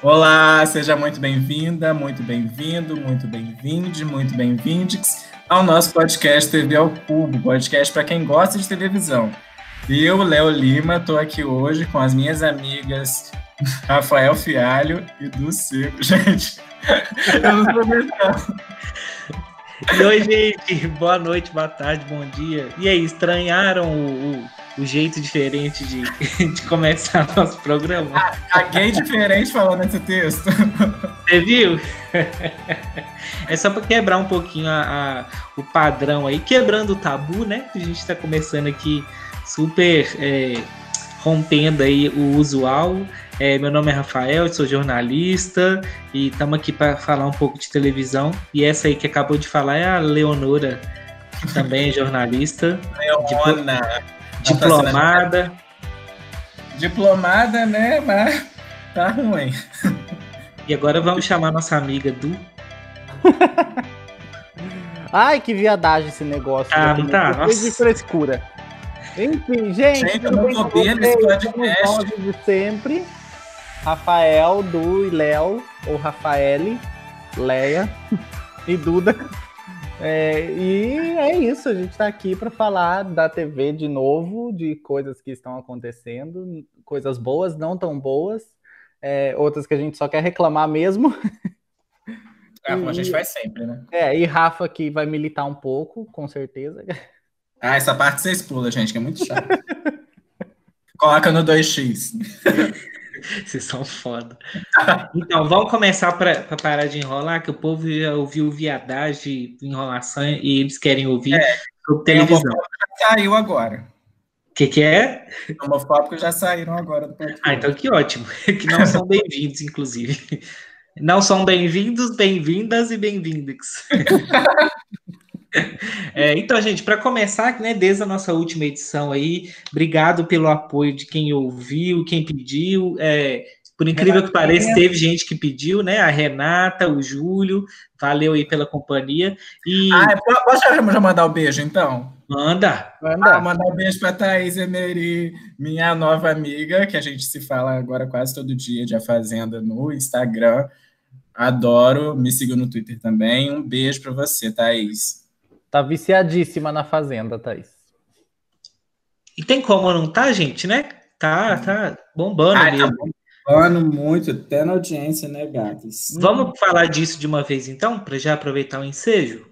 Olá, seja muito bem-vinda, muito bem-vindo, muito bem-vinde, muito bem-vindes ao nosso podcast TV ao Cubo, podcast para quem gosta de televisão. Eu, Léo Lima, estou aqui hoje com as minhas amigas Rafael Fialho e do Seco. Gente, eu não aguentando. E oi, gente, boa noite, boa tarde, bom dia. E aí, estranharam o, o o jeito diferente de, de começar nosso programa. Alguém diferente falando esse texto. Você viu? É só para quebrar um pouquinho a, a, o padrão aí, quebrando o tabu, né? A gente está começando aqui super é, rompendo aí o usual. É, meu nome é Rafael, sou jornalista e estamos aqui para falar um pouco de televisão. E essa aí que acabou de falar é a Leonora, que também é jornalista. Leona. Diplomada. Diplomada, né? Mas tá ruim. E agora vamos chamar nossa amiga Du. Ai, que viadagem esse negócio. Ah, não tá? Nossa. de frescura. Enfim, gente. Gente, eu não podcast. De sempre. Rafael, Du e Léo, ou Rafaele, Leia e Duda. É, e é isso, a gente está aqui para falar da TV de novo, de coisas que estão acontecendo, coisas boas, não tão boas, é, outras que a gente só quer reclamar mesmo. É, como a gente faz sempre, né? É, e Rafa aqui vai militar um pouco, com certeza. Ah, essa parte você expula, gente, que é muito chato. Coloca no 2x. Vocês são foda. Então, vamos começar para parar de enrolar, que o povo já ouviu viadagem, enrolação e eles querem ouvir é, sobre televisão. Já saiu agora. O que, que é? Homofóbicos já saíram agora do podcast. Ah, então que ótimo. Que não são bem-vindos, inclusive. Não são bem-vindos, bem-vindas e bem-vindas. É, então, gente, para começar, né, desde a nossa última edição aí, obrigado pelo apoio de quem ouviu, quem pediu. É, por incrível que pareça, teve gente que pediu, né? A Renata, o Júlio, valeu aí pela companhia. E... Ah, posso já mandar o um beijo, então? Manda. Manda. Ah, mandar um beijo para Thaís Emery, minha nova amiga, que a gente se fala agora quase todo dia de A Fazenda no Instagram. Adoro, me siga no Twitter também. Um beijo para você, Thaís. Tá viciadíssima na Fazenda, Thaís. E tem como não tá, gente, né? Tá, tá bombando Ai, Tá bombando muito, até na audiência, né, gatos? Vamos falar disso de uma vez, então, para já aproveitar o ensejo?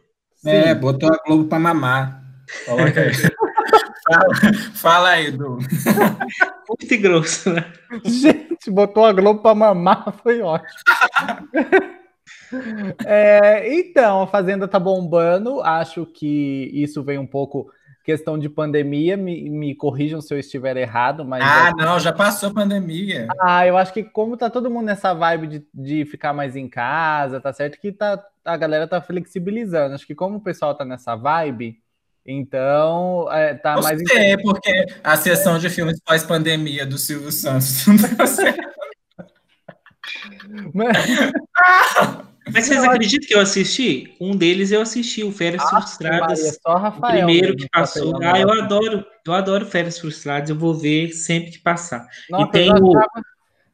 É, Sim. botou a Globo para mamar. Coloca aí. fala, fala aí, Du. Muito grosso, né? Gente, botou a Globo para mamar, foi ótimo. É, então, a Fazenda tá bombando. Acho que isso vem um pouco questão de pandemia. Me, me corrijam se eu estiver errado, mas. Ah, é... não, já passou a pandemia. Ah, eu acho que como tá todo mundo nessa vibe de, de ficar mais em casa, tá certo que tá, a galera tá flexibilizando. Acho que como o pessoal tá nessa vibe. Então, é, tá Não mais. Sei, porque a sessão de filmes pós-pandemia do Silvio Santos não deu certo. Mas... Mas vocês acreditam que eu assisti? Um deles eu assisti, o Férias ah, Frustradas. Maria, só Rafael, o primeiro que passou. Ah, eu adoro, eu adoro Férias Frustradas, eu vou ver sempre que passar. Nossa, e tem o...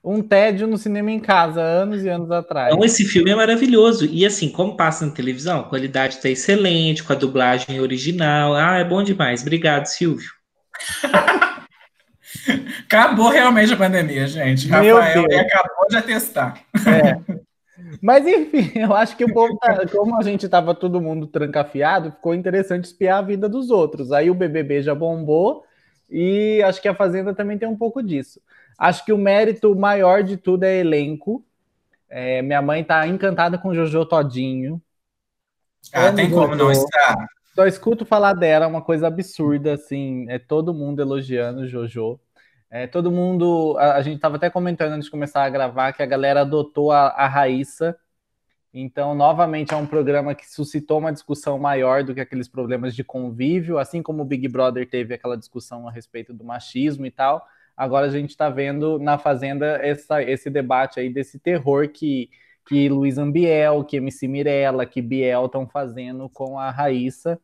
um tédio no cinema em casa, anos e anos atrás. Então, esse filme é maravilhoso. E assim, como passa na televisão, a qualidade está excelente, com a dublagem original. Ah, é bom demais. Obrigado, Silvio. Acabou realmente a pandemia, gente. Meu Rafael acabou de atestar. É. Mas enfim, eu acho que o povo, tá, como a gente tava todo mundo trancafiado, ficou interessante espiar a vida dos outros. Aí o BBB já bombou e acho que a Fazenda também tem um pouco disso. Acho que o mérito maior de tudo é elenco. É, minha mãe tá encantada com Jojo Todinho. Ah, tem como não estar. Só escuto falar dela, é uma coisa absurda, assim, é todo mundo elogiando Jojo. É, todo mundo, a, a gente estava até comentando antes de começar a gravar que a galera adotou a, a Raíssa. Então, novamente, é um programa que suscitou uma discussão maior do que aqueles problemas de convívio, assim como o Big Brother teve aquela discussão a respeito do machismo e tal. Agora a gente está vendo na Fazenda essa, esse debate aí desse terror que, que Luiz Ambiel, que MC Mirella, que Biel estão fazendo com a Raíssa,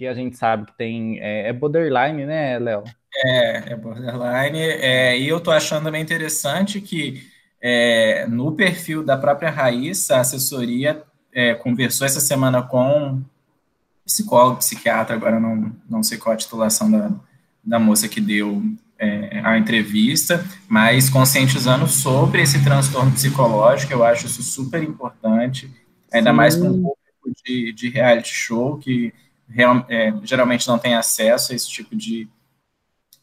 que a gente sabe que tem. É, é borderline, né, Léo? É, é borderline. É, e eu tô achando também interessante que é, no perfil da própria Raíssa, a assessoria é, conversou essa semana com psicólogo, psiquiatra, agora não, não sei qual a titulação da, da moça que deu é, a entrevista, mas conscientizando sobre esse transtorno psicológico, eu acho isso super importante, ainda Sim. mais para um público de, de reality show que real, é, geralmente não tem acesso a esse tipo de,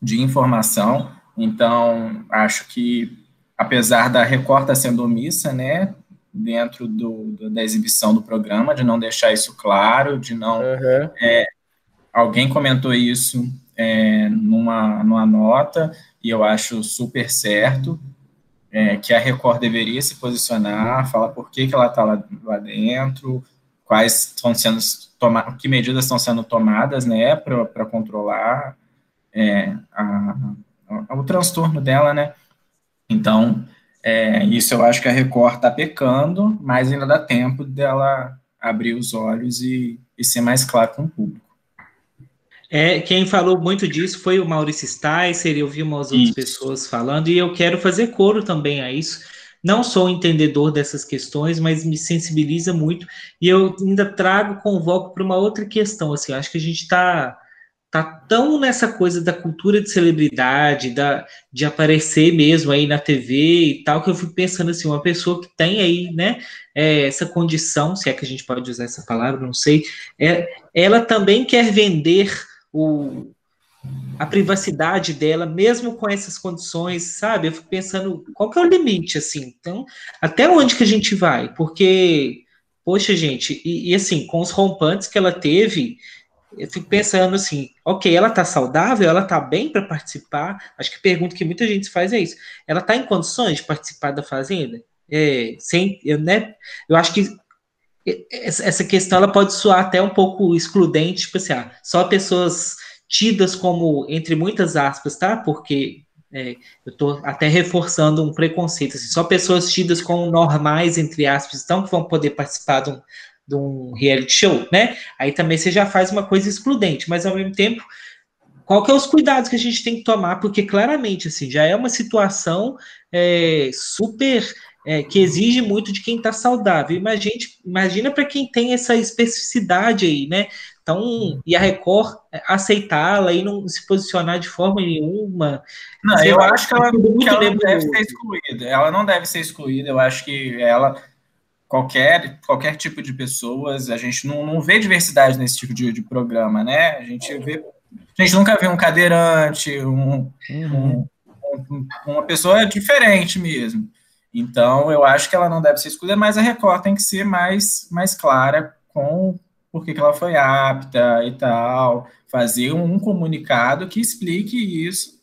de informação. Então, acho que, apesar da Record estar sendo omissa, né, dentro do, da exibição do programa, de não deixar isso claro, de não. Uhum. É, alguém comentou isso é, numa, numa nota, e eu acho super certo, é, que a Record deveria se posicionar, falar por que, que ela está lá, lá dentro, quais estão sendo tomadas, que medidas estão sendo tomadas, né, para controlar é, a, a, o transtorno dela, né. Então, é, isso eu acho que a Record está pecando, mas ainda dá tempo dela abrir os olhos e, e ser mais claro com o público. É, quem falou muito disso foi o Maurício Sticer, eu vi umas outras isso. pessoas falando, e eu quero fazer coro também a isso. Não sou entendedor dessas questões, mas me sensibiliza muito, e eu ainda trago, convoco para uma outra questão, assim, acho que a gente está tá tão nessa coisa da cultura de celebridade, da, de aparecer mesmo aí na TV e tal, que eu fico pensando assim, uma pessoa que tem aí, né, é, essa condição, se é que a gente pode usar essa palavra, não sei, é, ela também quer vender o, a privacidade dela, mesmo com essas condições, sabe? Eu fico pensando, qual que é o limite, assim? Então, até onde que a gente vai? Porque, poxa, gente, e, e assim, com os rompantes que ela teve, eu fico pensando assim, ok, ela tá saudável, ela tá bem para participar. Acho que a pergunta que muita gente faz é isso. Ela tá em condições de participar da fazenda? É, sem, eu, né? Eu acho que essa questão ela pode soar até um pouco excludente, tipo assim, ah, só pessoas tidas como, entre muitas aspas, tá? Porque é, eu estou até reforçando um preconceito, assim, só pessoas tidas como normais, entre aspas, então que vão poder participar de um, de um reality show, né? Aí também você já faz uma coisa excludente, mas ao mesmo tempo, qual que é os cuidados que a gente tem que tomar? Porque claramente, assim, já é uma situação é, super é, que exige muito de quem está saudável. Imagina, imagina para quem tem essa especificidade aí, né? Então, e a Record aceitá-la e não se posicionar de forma nenhuma. Não, eu acho que ela, que ela não deve ser excluída. Ela não deve ser excluída. Eu acho que ela, qualquer, qualquer tipo de pessoas, a gente não, não vê diversidade nesse tipo de, de programa, né? A gente vê. A gente nunca vê um cadeirante, um, uhum. um, um uma pessoa diferente mesmo. Então, eu acho que ela não deve ser excluída, mas a Record tem que ser mais, mais clara com por que, ela foi apta e tal, fazer um comunicado que explique isso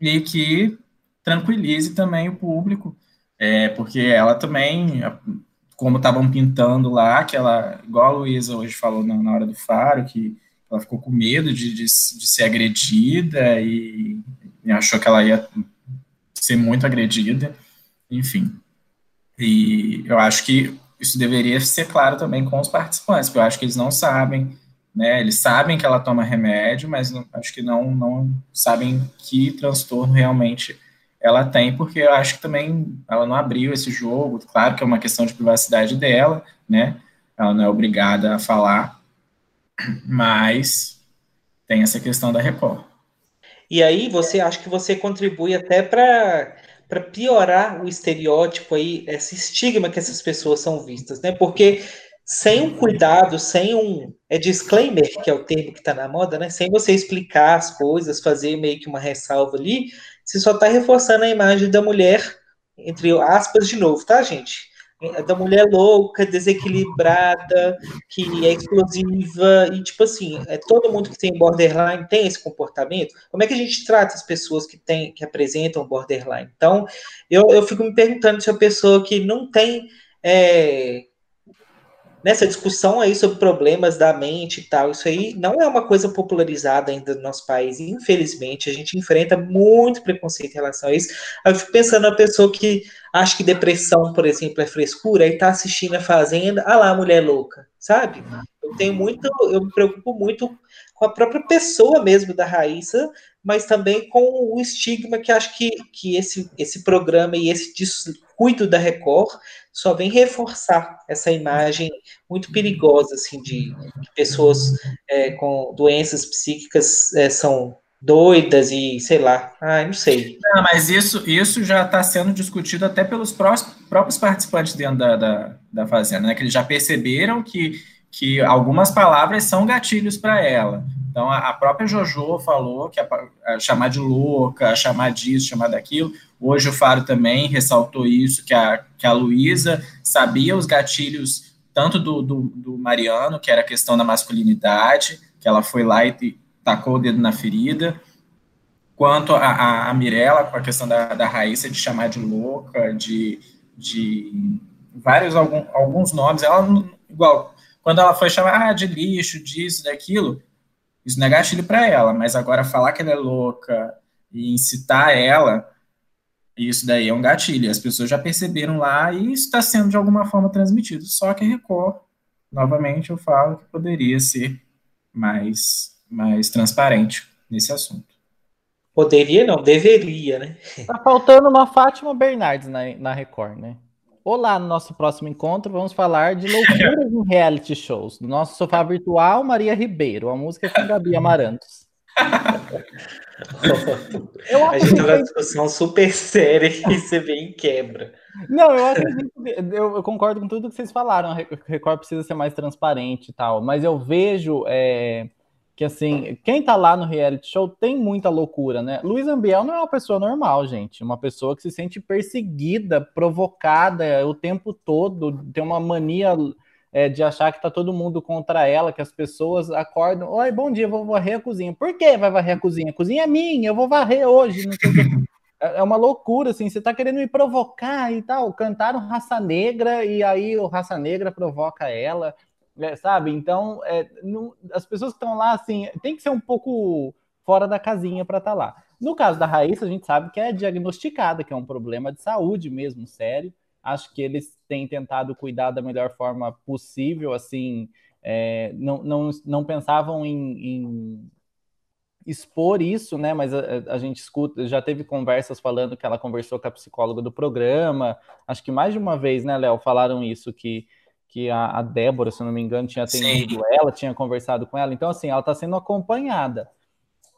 e que tranquilize também o público, é, porque ela também, como estavam pintando lá, que ela, igual a Luísa hoje falou na, na hora do faro, que ela ficou com medo de, de, de ser agredida e, e achou que ela ia ser muito agredida enfim. E eu acho que isso deveria ser claro também com os participantes, porque eu acho que eles não sabem, né? Eles sabem que ela toma remédio, mas não, acho que não, não sabem que transtorno realmente ela tem, porque eu acho que também ela não abriu esse jogo. Claro que é uma questão de privacidade dela, né? Ela não é obrigada a falar, mas tem essa questão da Record. E aí você acha que você contribui até para para piorar o estereótipo aí, esse estigma que essas pessoas são vistas, né? Porque sem um cuidado, sem um é disclaimer, que é o termo que está na moda, né? Sem você explicar as coisas, fazer meio que uma ressalva ali, você só está reforçando a imagem da mulher, entre aspas, de novo, tá, gente? Da mulher louca, desequilibrada, que é explosiva, e tipo assim, é todo mundo que tem borderline tem esse comportamento. Como é que a gente trata as pessoas que tem, que apresentam borderline? Então, eu, eu fico me perguntando se a pessoa que não tem é, nessa discussão aí sobre problemas da mente e tal, isso aí não é uma coisa popularizada ainda no nosso país, infelizmente, a gente enfrenta muito preconceito em relação a isso. Eu fico pensando na pessoa que acha que depressão, por exemplo, é frescura, e tá assistindo a Fazenda, ah lá, mulher louca, sabe? Eu tenho muito, eu me preocupo muito com a própria pessoa mesmo da Raíssa, mas também com o estigma que acho que, que esse, esse programa e esse cuido da Record só vem reforçar essa imagem muito perigosa assim de pessoas é, com doenças psíquicas é, são doidas e sei lá, ah, não sei. Não, mas isso, isso já está sendo discutido até pelos próprios participantes dentro da, da, da Fazenda, né? Que eles já perceberam que, que algumas palavras são gatilhos para ela. Então, a, própria Jojo falou que a, a chamar de louca, chamar disso, chamar daquilo. Hoje o Faro também ressaltou isso, que a, que a Luísa sabia os gatilhos tanto do, do, do Mariano, que era a questão da masculinidade, que ela foi lá e tacou o dedo na ferida, quanto a, a, a Mirella, com a questão da, da Raíssa de chamar de louca, de, de vários, algum, alguns nomes, ela, igual, quando ela foi chamar ah, de lixo, disso, daquilo, isso não é gatilho para ela, mas agora falar que ela é louca e incitar ela, isso daí é um gatilho. As pessoas já perceberam lá e isso está sendo de alguma forma transmitido. Só que Record, novamente, eu falo que poderia ser mais mais transparente nesse assunto. Poderia não, deveria, né? Tá faltando uma Fátima Bernardes na, na Record, né? Olá, no nosso próximo encontro vamos falar de loucuras em reality shows. Do nosso sofá virtual, Maria Ribeiro. A música é com Gabi Amarantos. eu a gente tem uma discussão super séria e você vem em quebra. Não, eu acredito, eu, eu, concordo com tudo que vocês falaram. A Record precisa ser mais transparente e tal, mas eu vejo é, que assim, quem tá lá no reality show tem muita loucura, né? Luiz Ambiel não é uma pessoa normal, gente. Uma pessoa que se sente perseguida, provocada o tempo todo, tem uma mania é, de achar que tá todo mundo contra ela, que as pessoas acordam, oi, bom dia, vou varrer a cozinha. Por que vai varrer a cozinha? A cozinha é minha, eu vou varrer hoje. É, é uma loucura, assim, você tá querendo me provocar e tal. Cantaram Raça Negra e aí o Raça Negra provoca ela. É, sabe? Então, é, não, as pessoas que estão lá, assim, tem que ser um pouco fora da casinha para estar tá lá. No caso da Raíssa, a gente sabe que é diagnosticada, que é um problema de saúde mesmo, sério. Acho que eles têm tentado cuidar da melhor forma possível, assim, é, não, não, não pensavam em, em, expor isso, né? Mas a, a, gente escuta, já teve conversas falando que ela conversou com a psicóloga do programa. Acho que mais de uma vez, né, Léo, falaram isso, que que a, a, Débora, se não me engano, tinha atendido Sim. ela, tinha conversado com ela. Então, assim, ela está sendo acompanhada.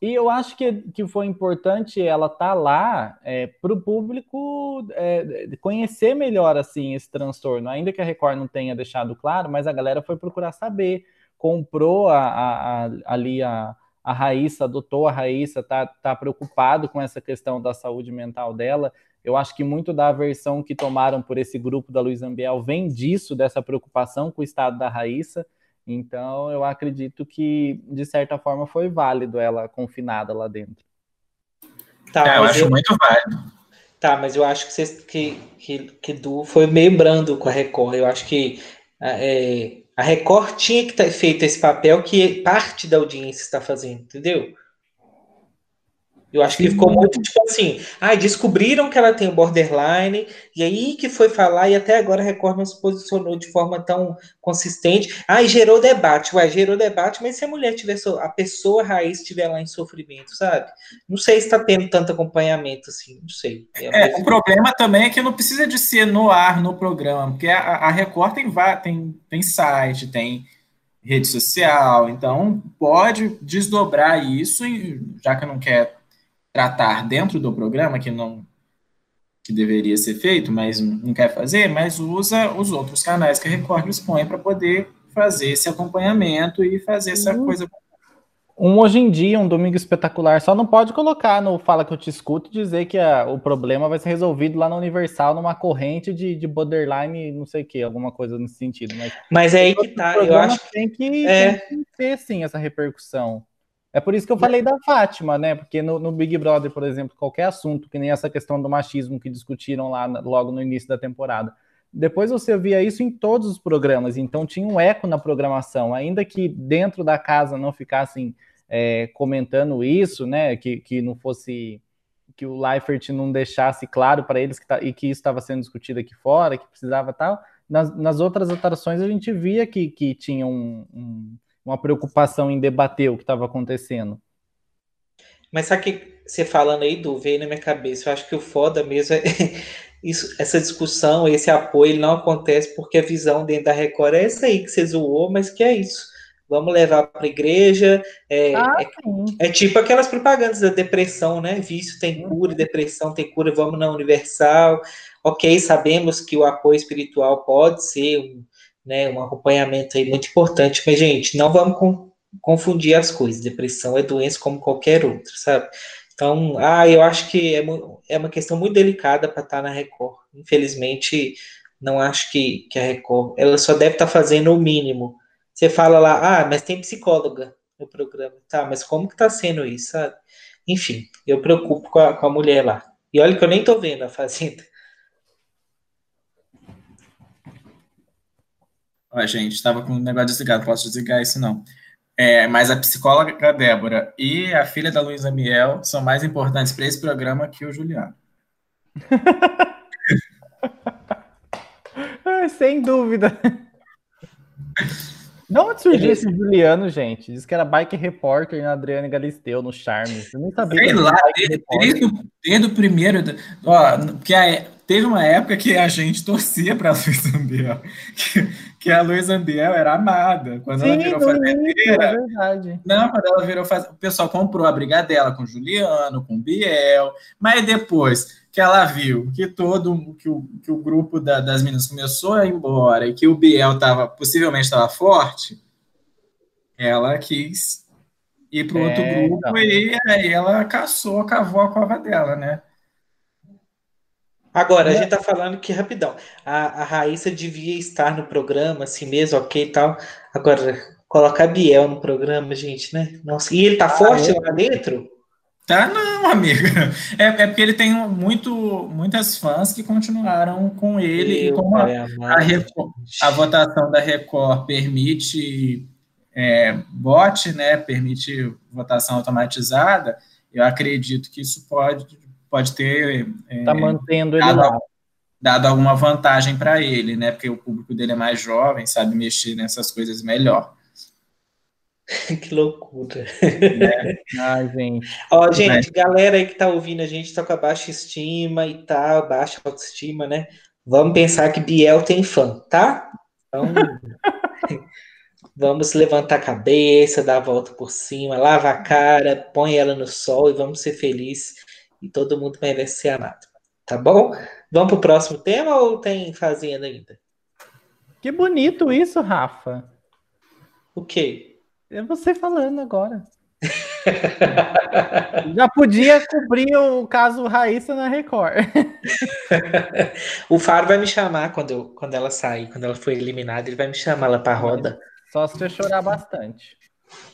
E eu acho que, que foi importante ela estar tá lá é, para o público é, conhecer melhor assim esse transtorno, ainda que a Record não tenha deixado claro, mas a galera foi procurar saber, comprou a, a, a, ali a, a Raíssa, adotou a Raíssa, tá, tá preocupado com essa questão da saúde mental dela. Eu acho que muito da aversão que tomaram por esse grupo da Luiz Ambiel vem disso, dessa preocupação com o estado da Raíssa. Então, eu acredito que, de certa forma, foi válido ela confinada lá dentro. Tá, é, eu acho eu... muito válido. Tá, mas eu acho que, você, que, que, que Du foi meio brando com a Record. Eu acho que é, a Record tinha que ter feito esse papel que parte da audiência está fazendo, entendeu? Eu acho que ficou muito tipo assim. Ah, descobriram que ela tem borderline, e aí que foi falar, e até agora a Record não se posicionou de forma tão consistente. Ah, e gerou debate. Ué, gerou debate, mas se a mulher tiver, a pessoa raiz estiver lá em sofrimento, sabe? Não sei se está tendo tanto acompanhamento assim, não sei. É, é o problema também é que não precisa de ser no ar, no programa, porque a, a Record tem, tem, tem site, tem rede social, então pode desdobrar isso, já que não quer tratar dentro do programa, que não que deveria ser feito, mas não quer fazer, mas usa os outros canais que a Record dispõe para poder fazer esse acompanhamento e fazer essa uhum. coisa. Um hoje em dia, um domingo espetacular, só não pode colocar no Fala que eu te escuto dizer que a, o problema vai ser resolvido lá na Universal, numa corrente de, de borderline, não sei o que, alguma coisa nesse sentido. Mas, mas é aí que tá, eu acho que tem que, é... tem que ter sim essa repercussão. É por isso que eu falei da Fátima, né? Porque no, no, Big Brother, por exemplo, qualquer assunto, que nem essa questão do machismo que discutiram lá logo no início da temporada. Depois você via isso em todos os programas, então tinha um eco na programação, ainda que dentro da casa não ficassem é, comentando isso, né? Que, que não fosse que o Leifert não deixasse claro para eles que tá, e que isso estava sendo discutido aqui fora, que precisava tal. Nas, nas outras atrações a gente via que, que tinha um, um uma preocupação em debater o que estava acontecendo. Mas sabe que você falando aí do veio na minha cabeça, eu acho que o foda mesmo é, isso, essa discussão, esse apoio, ele não acontece porque a visão dentro da Record é essa aí que você zoou, mas que é isso. Vamos levar para a igreja. É, ah, é, é, tipo aquelas propagandas da depressão, né? Vício tem cura, depressão tem cura, vamos na Universal. Ok, sabemos que o apoio espiritual pode ser um, né, um acompanhamento aí muito importante, mas, gente, não vamos com, confundir as coisas. Depressão é doença como qualquer outra, sabe? Então, ah, eu acho que é, é uma questão muito delicada para estar tá na Record. Infelizmente, não acho que, que a Record, ela só deve estar tá fazendo o mínimo. Você fala lá, ah, mas tem psicóloga no programa. Tá, mas como que tá sendo isso, sabe? Enfim, eu preocupo com a, com a mulher lá. E olha que eu nem tô vendo a Fazenda. Ó, gente, estava com o negócio desligado, posso desligar isso não. É, mas a psicóloga Débora e a filha da Luísa Miel são mais importantes para esse programa que o Juliano. Sem dúvida. De onde surgiu esse Juliano, gente? Diz que era bike repórter na Adriane Galisteu, no Charmes. Eu nem sabia. Sei lá, desde, desde, desde, o primeiro. Ó, porque a, teve uma época que a gente torcia para a Luísa Ambiel. Que, que, a Luísa Ambiel era amada. Quando Sim, ela virou fazendeira. É verdade. Não, quando ela virou fazendeira. O pessoal comprou a briga dela com Juliano, com Biel. Mas depois que ela viu que todo que o, que o grupo da, das meninas começou a ir embora e que o Biel tava, possivelmente estava forte, ela quis ir para outro é, grupo então. e aí ela caçou, cavou a cova dela, né? Agora, a gente tá falando que, rapidão, a, a Raíssa devia estar no programa, assim mesmo, ok e tal. Agora, colocar Biel no programa, gente, né? Nossa, e ele tá ah, forte é? lá dentro? Tá, não, amiga. É, é porque ele tem muito, muitas fãs que continuaram com ele Meu e como a, a, Record, a, votação da Record permite é, bot, né? Permite votação automatizada, eu acredito que isso pode, pode ter. É, tá mantendo ele dado, lá. Dado alguma vantagem para ele, né? Porque o público dele é mais jovem, sabe mexer nessas coisas melhor. que loucura. É. Ai, gente. Ó, gente, é. galera aí que tá ouvindo a gente tá com a baixa estima e tal, baixa autoestima, né? Vamos pensar que Biel tem fã, tá? Então, vamos levantar a cabeça, dar a volta por cima, lava a cara, põe ela no sol e vamos ser felizes. E todo mundo merece ser amado. Tá bom? Vamos pro próximo tema ou tem fazenda ainda? Que bonito isso, Rafa. O quê? É você falando agora. Já podia cobrir o caso Raíssa na Record. o Faro vai me chamar quando, eu, quando ela sair, quando ela for eliminada, ele vai me chamar lá pra roda. Só se você chorar bastante.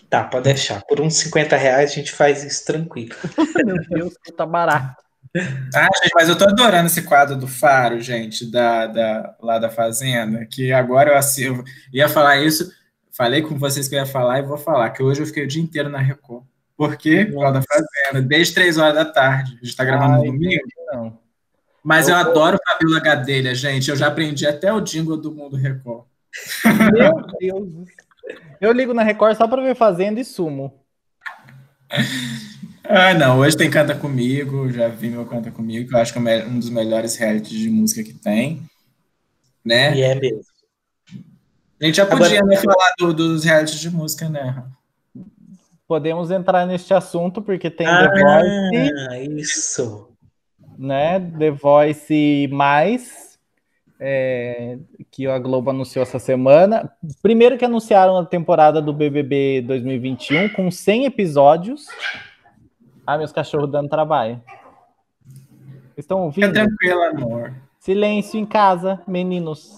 Tá, pode deixar. Por uns 50 reais a gente faz isso tranquilo. Meu Deus, tá barato. Ah, gente, mas eu tô adorando esse quadro do Faro, gente, da, da, lá da Fazenda, que agora eu, eu ia falar isso Falei com vocês que eu ia falar e vou falar, que hoje eu fiquei o dia inteiro na Record. Por quê? Por causa da Fazenda, desde três horas da tarde. A gente está gravando no domingo. Não. Mas eu, eu adoro o Fabiola Gadelha, gente. Eu já aprendi até o jingle do Mundo Record. Meu Deus. Eu ligo na Record só para ver Fazenda e sumo. Ah, não. Hoje tem Canta Comigo. Já vi meu Canta Comigo, que eu acho que é um dos melhores realities de música que tem. Né? E é mesmo. A gente já podia Agora, né, falar do, dos realities de música, né? Podemos entrar neste assunto, porque tem ah, The Voice. Isso. Né? The Voice mais. É, que a Globo anunciou essa semana. Primeiro que anunciaram a temporada do BBB 2021 com 100 episódios. Ah, meus cachorros dando trabalho. Estão ouvindo? Fica amor. Silêncio em casa, meninos.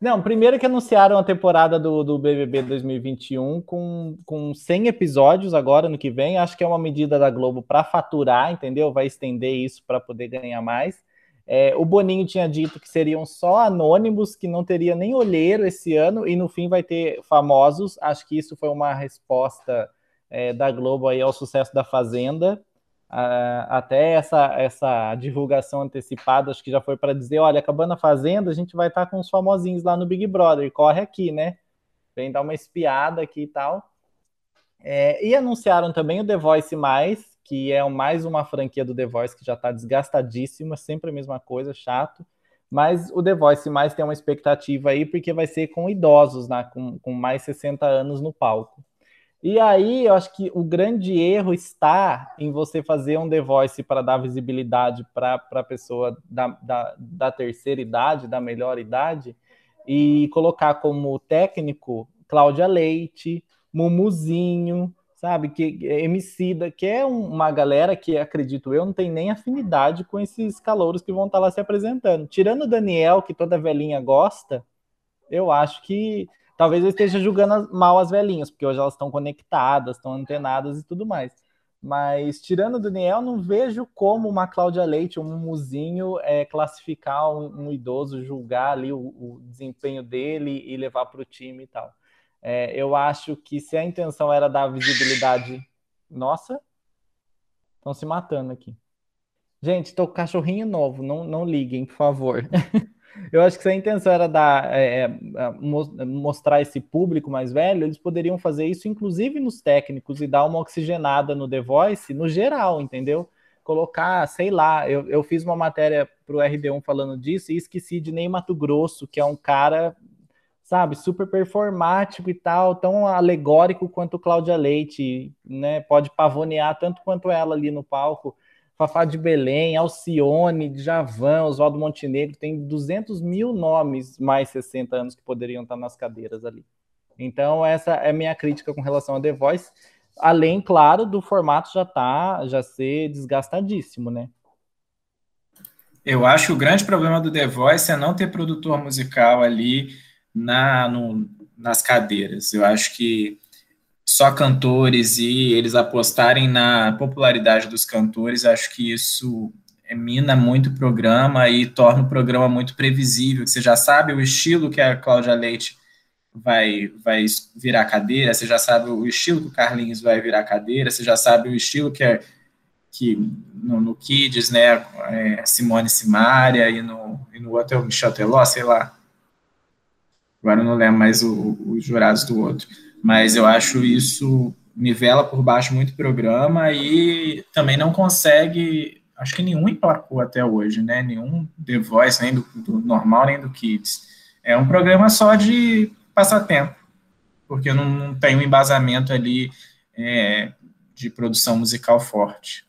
Não, primeiro que anunciaram a temporada do, do BBB 2021 com, com 100 episódios agora no que vem. Acho que é uma medida da Globo para faturar, entendeu? Vai estender isso para poder ganhar mais. É, o Boninho tinha dito que seriam só anônimos, que não teria nem olheiro esse ano, e no fim vai ter famosos. Acho que isso foi uma resposta é, da Globo aí ao sucesso da Fazenda. Uh, até essa, essa divulgação antecipada, acho que já foi para dizer, olha, acabando a Fazenda, a gente vai estar tá com os famosinhos lá no Big Brother, corre aqui, né? Vem dar uma espiada aqui e tal. É, e anunciaram também o The Voice Mais, que é mais uma franquia do The Voice que já está desgastadíssima, sempre a mesma coisa, chato. Mas o The Voice mais tem uma expectativa aí, porque vai ser com idosos, né, com, com mais 60 anos no palco. E aí, eu acho que o grande erro está em você fazer um The Voice para dar visibilidade para a pessoa da, da, da, terceira idade, da melhor idade, e colocar como técnico Cláudia Leite, Mumuzinho, sabe? Que Emicida, que é uma galera que, acredito eu, não tem nem afinidade com esses calouros que vão estar lá se apresentando. Tirando o Daniel, que toda velhinha gosta, eu acho que talvez eu esteja julgando mal as velhinhas, porque hoje elas estão conectadas, estão antenadas e tudo mais. Mas tirando o Daniel, não vejo como uma Cláudia Leite, um Muzinho, é, classificar um, um, idoso, julgar ali o, o desempenho dele e levar para o time e tal. É, eu acho que se a intenção era dar visibilidade. Nossa, estão se matando aqui. Gente, estou com cachorrinho novo, não, não liguem, por favor. eu acho que se a intenção era dar, é, é mostrar esse público mais velho, eles poderiam fazer isso, inclusive nos técnicos, e dar uma oxigenada no The Voice, no geral, entendeu? Colocar, sei lá, eu, eu fiz uma matéria para o RD1 falando disso e esqueci de Ney Mato Grosso, que é um cara sabe, super performático e tal, tão alegórico quanto Cláudia Leite, né? Pode pavonear tanto quanto ela ali no palco. Fafá de Belém, Alcione, Javan, Oswaldo Montenegro, tem 200 mil nomes mais 60 anos que poderiam estar nas cadeiras ali. Então, essa é minha crítica com relação a The Voice, além, claro, do formato já tá, já ser desgastadíssimo, né? Eu acho que o grande problema do The Voice é não ter produtor musical ali na, no, nas cadeiras. Eu acho que só cantores e eles apostarem na popularidade dos cantores, acho que isso mina muito o programa e torna o programa muito previsível. Você já sabe o estilo que a Cláudia Leite vai, vai virar cadeira, você já sabe o estilo que o Carlinhos vai virar cadeira, você já sabe o estilo que é que no, no Kids, né, é Simone Simaria e no, e no outro é o Michel Teló, sei lá. Agora eu não lembro mais os jurados do outro. Mas eu acho isso nivela por baixo muito programa e também não consegue. Acho que nenhum emplacou até hoje, né? Nenhum The Voice, nem do, do normal, nem do Kids. É um programa só de passatempo, porque não, não tem um embasamento ali é, de produção musical forte.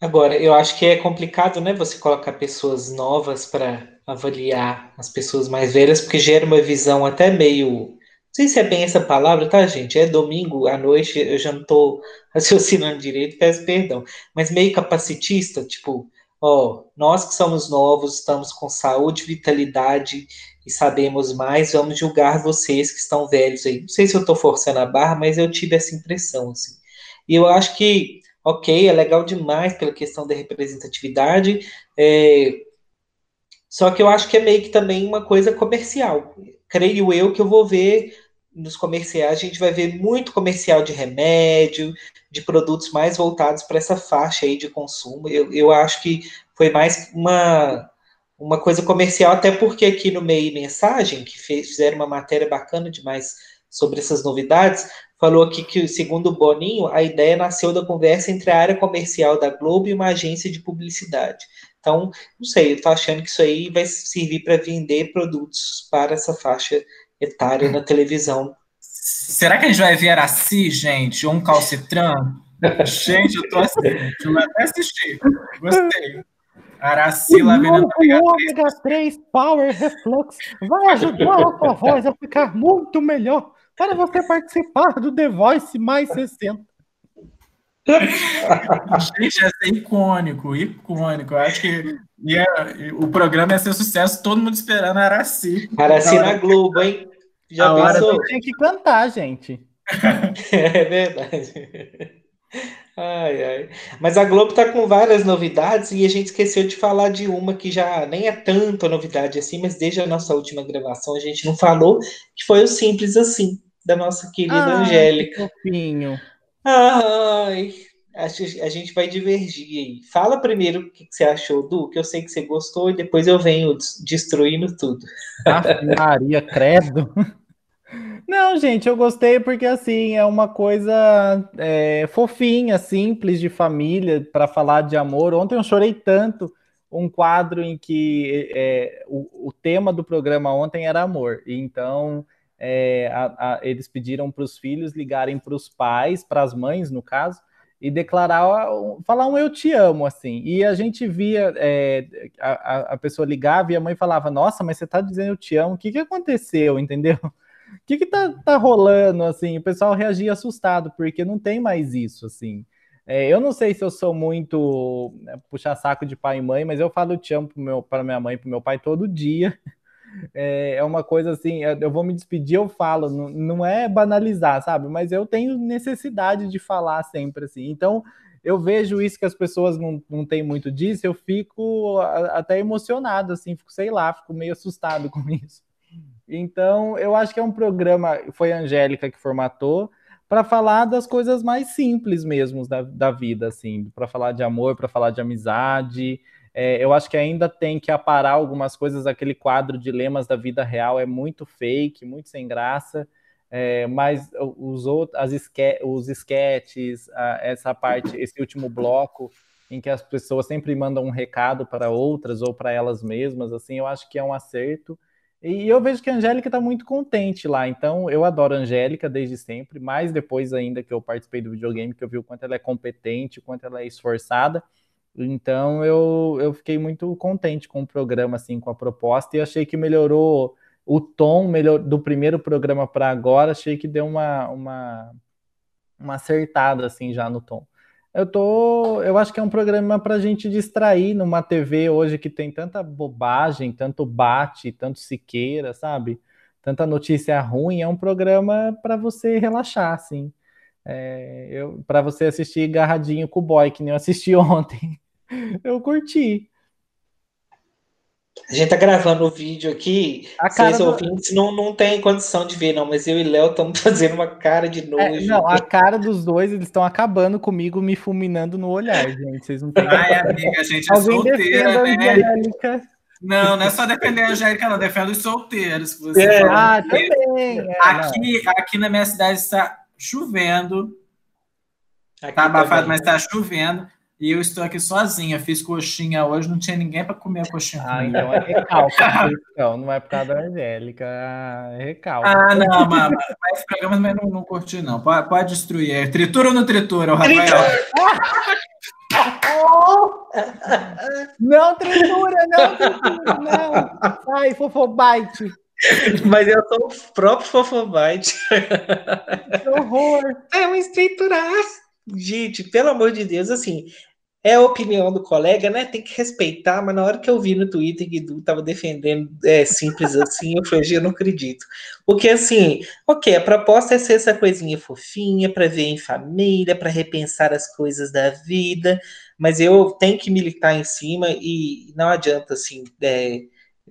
Agora, eu acho que é complicado, né? Você colocar pessoas novas para avaliar as pessoas mais velhas, porque gera uma visão até meio. Não sei se é bem essa palavra, tá, gente? É domingo à noite, eu já não estou raciocinando direito, peço perdão. Mas meio capacitista, tipo, ó, nós que somos novos, estamos com saúde, vitalidade e sabemos mais, vamos julgar vocês que estão velhos aí. Não sei se eu estou forçando a barra, mas eu tive essa impressão, assim. E eu acho que, ok, é legal demais pela questão da representatividade, é, só que eu acho que é meio que também uma coisa comercial. Creio eu que eu vou ver nos comerciais, a gente vai ver muito comercial de remédio, de produtos mais voltados para essa faixa aí de consumo. Eu, eu acho que foi mais uma, uma coisa comercial, até porque aqui no meio mensagem, que fez, fizeram uma matéria bacana demais sobre essas novidades, falou aqui que, segundo o Boninho, a ideia nasceu da conversa entre a área comercial da Globo e uma agência de publicidade. Então, não sei, eu tô achando que isso aí vai servir para vender produtos para essa faixa etária na televisão. Será que a gente vai ver Araci, gente? Ou um calcitran? gente, eu tô assistindo. Eu vou até assistir. Gostei. Araci lá vendo o ômega 3 Power Reflux vai ajudar a sua voz a ficar muito melhor para você participar do The Voice mais 60. Gente, ia ser icônico, icônico. Eu acho que ia, o programa ia ser sucesso, todo mundo esperando a Araci. Araci na Globo, hein? Já a pensou? Tem que cantar, gente. é verdade. Ai, ai. Mas a Globo tá com várias novidades e a gente esqueceu de falar de uma que já nem é tanta novidade assim, mas desde a nossa última gravação a gente não falou, que foi o Simples Assim, da nossa querida ai, Angélica. Que Ai, a gente vai divergir aí. Fala primeiro o que você achou, Du, que eu sei que você gostou, e depois eu venho destruindo tudo. Maria, credo. Não, gente, eu gostei porque assim é uma coisa é, fofinha, simples de família para falar de amor. Ontem eu chorei tanto um quadro em que é, o, o, tema do programa ontem era amor. Então é, a, a, eles pediram para os filhos ligarem para os pais, para as mães no caso, e declarar, falar um eu te amo, assim. E a gente via, é, a, a pessoa ligava e a mãe falava, nossa, mas você está dizendo eu te amo, o que, que aconteceu, entendeu? O que que tá, tá rolando, assim? O pessoal reagia assustado, porque não tem mais isso, assim. É, eu não sei se eu sou muito né, puxar saco de pai e mãe, mas eu falo te amo para minha mãe e para meu pai todo dia. É, é, uma coisa assim, eu vou me despedir, eu falo, não, não é banalizar, sabe? Mas eu tenho necessidade de falar sempre assim. Então, eu vejo isso que as pessoas não, não têm muito disso, eu fico até emocionado, assim, fico, sei lá, fico meio assustado com isso. Então, eu acho que é um programa, foi a Angélica que formatou, para falar das coisas mais simples mesmo da, da vida, assim, para falar de amor, para falar de amizade. É, eu acho que ainda tem que aparar algumas coisas, aquele quadro Dilemas da Vida Real é muito fake, muito sem graça. É, mas os outros, as esque, os esquetes, essa parte, esse último bloco em que as pessoas sempre mandam um recado para outras ou para elas mesmas, assim, eu acho que é um acerto. E eu vejo que a Angélica está muito contente lá. Então, eu adoro a Angélica desde sempre, mais depois ainda que eu participei do videogame, que eu vi o quanto ela é competente, o quanto ela é esforçada. Então, eu, eu fiquei muito contente com o programa, assim, com a proposta, e achei que melhorou o tom melhor, do primeiro programa para agora. Achei que deu uma, uma, uma acertada, assim, já no tom. Eu tô, eu acho que é um programa para a gente distrair numa TV hoje que tem tanta bobagem, tanto bate, tanto siqueira, sabe? Tanta notícia ruim. É um programa para você relaxar, assim. É, para você assistir garradinho com o boy, que nem eu assisti ontem. Eu curti. A gente tá gravando o vídeo aqui, a vocês do... ouvintes não, não tem condição de ver, não, mas eu e Léo estamos fazendo uma cara de é, nojo. É, não, a cara dos dois, eles estão acabando comigo, me fulminando no olhar, gente. Vocês não têm. Ai, amiga, a gente é solteira, né? Não, não é só defender a Angélica, não, defende os solteiros. É. Ah, também. É, aqui, aqui na minha cidade está chovendo. Aqui tá abafado, mas está chovendo. E eu estou aqui sozinha, fiz coxinha hoje, não tinha ninguém para comer a coxinha. Ah, então é recalque, então, não é por causa da Angélica, é recalque. Ah, não, mas, mas esse programa também não, não curti, não. Pode, pode destruir. É tritura ou não tritura, o Rafael? não tritura, não tritura, não. Ai, fofobite. Mas eu sou o próprio fofobite. Que horror. É um estrituraço. Gente, pelo amor de Deus, assim, é a opinião do colega, né? Tem que respeitar, mas na hora que eu vi no Twitter que Edu tava defendendo é, simples assim, eu falei, eu não acredito. Porque assim, ok, a proposta é ser essa coisinha fofinha, para ver em família, para repensar as coisas da vida, mas eu tenho que militar em cima e não adianta assim. É,